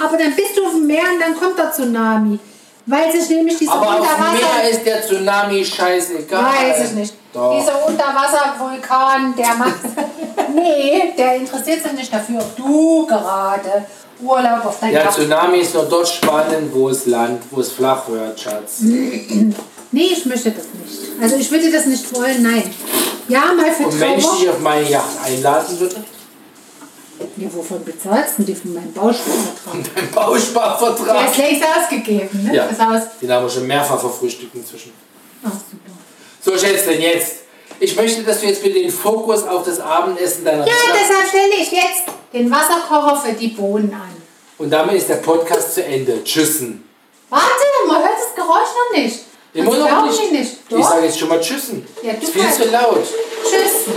[SPEAKER 2] aber dann bist du auf dem Meer und dann kommt der Tsunami. Weil sich nämlich dieser
[SPEAKER 1] Aber auf dem
[SPEAKER 2] Unterwasser.
[SPEAKER 1] Meer ist der Tsunami scheißegal.
[SPEAKER 2] Weiß ich nicht.
[SPEAKER 1] Doch.
[SPEAKER 2] Dieser Unterwasservulkan, der macht. nee, der interessiert sich nicht dafür, ob du gerade Urlaub auf dein
[SPEAKER 1] Der
[SPEAKER 2] Yacht.
[SPEAKER 1] Tsunami ist nur dort spannend, wo es Land, wo es flach wird, Schatz.
[SPEAKER 2] Nee, ich möchte das nicht. Also ich würde das nicht wollen, nein. Ja, mal für
[SPEAKER 1] Und wenn ich dich auf meine Yacht einladen würde,
[SPEAKER 2] Ja, wovon bezahlst du die von meinem Bausparvertrag?
[SPEAKER 1] dein
[SPEAKER 2] Der ist
[SPEAKER 1] Bausparvertrag.
[SPEAKER 2] längst ausgegeben, ne?
[SPEAKER 1] Ja,
[SPEAKER 2] Das Haus.
[SPEAKER 1] den haben wir schon mehrfach verfrühstückt inzwischen.
[SPEAKER 2] Ach, super.
[SPEAKER 1] So, Schätzchen, jetzt. Ich möchte, dass du jetzt bitte den Fokus auf das Abendessen deiner
[SPEAKER 2] Ja,
[SPEAKER 1] Tochter-
[SPEAKER 2] deshalb stelle ich jetzt den Wasserkocher für die Bohnen an.
[SPEAKER 1] Und damit ist der Podcast zu Ende. Tschüssen.
[SPEAKER 2] Warte, man hört das Geräusch noch nicht.
[SPEAKER 1] Immer noch nicht.
[SPEAKER 2] nicht.
[SPEAKER 1] Ich
[SPEAKER 2] Doch.
[SPEAKER 1] sage jetzt schon mal Tschüssen.
[SPEAKER 2] Ja, du
[SPEAKER 1] ist viel
[SPEAKER 2] kannst.
[SPEAKER 1] zu laut.
[SPEAKER 2] Tschüss.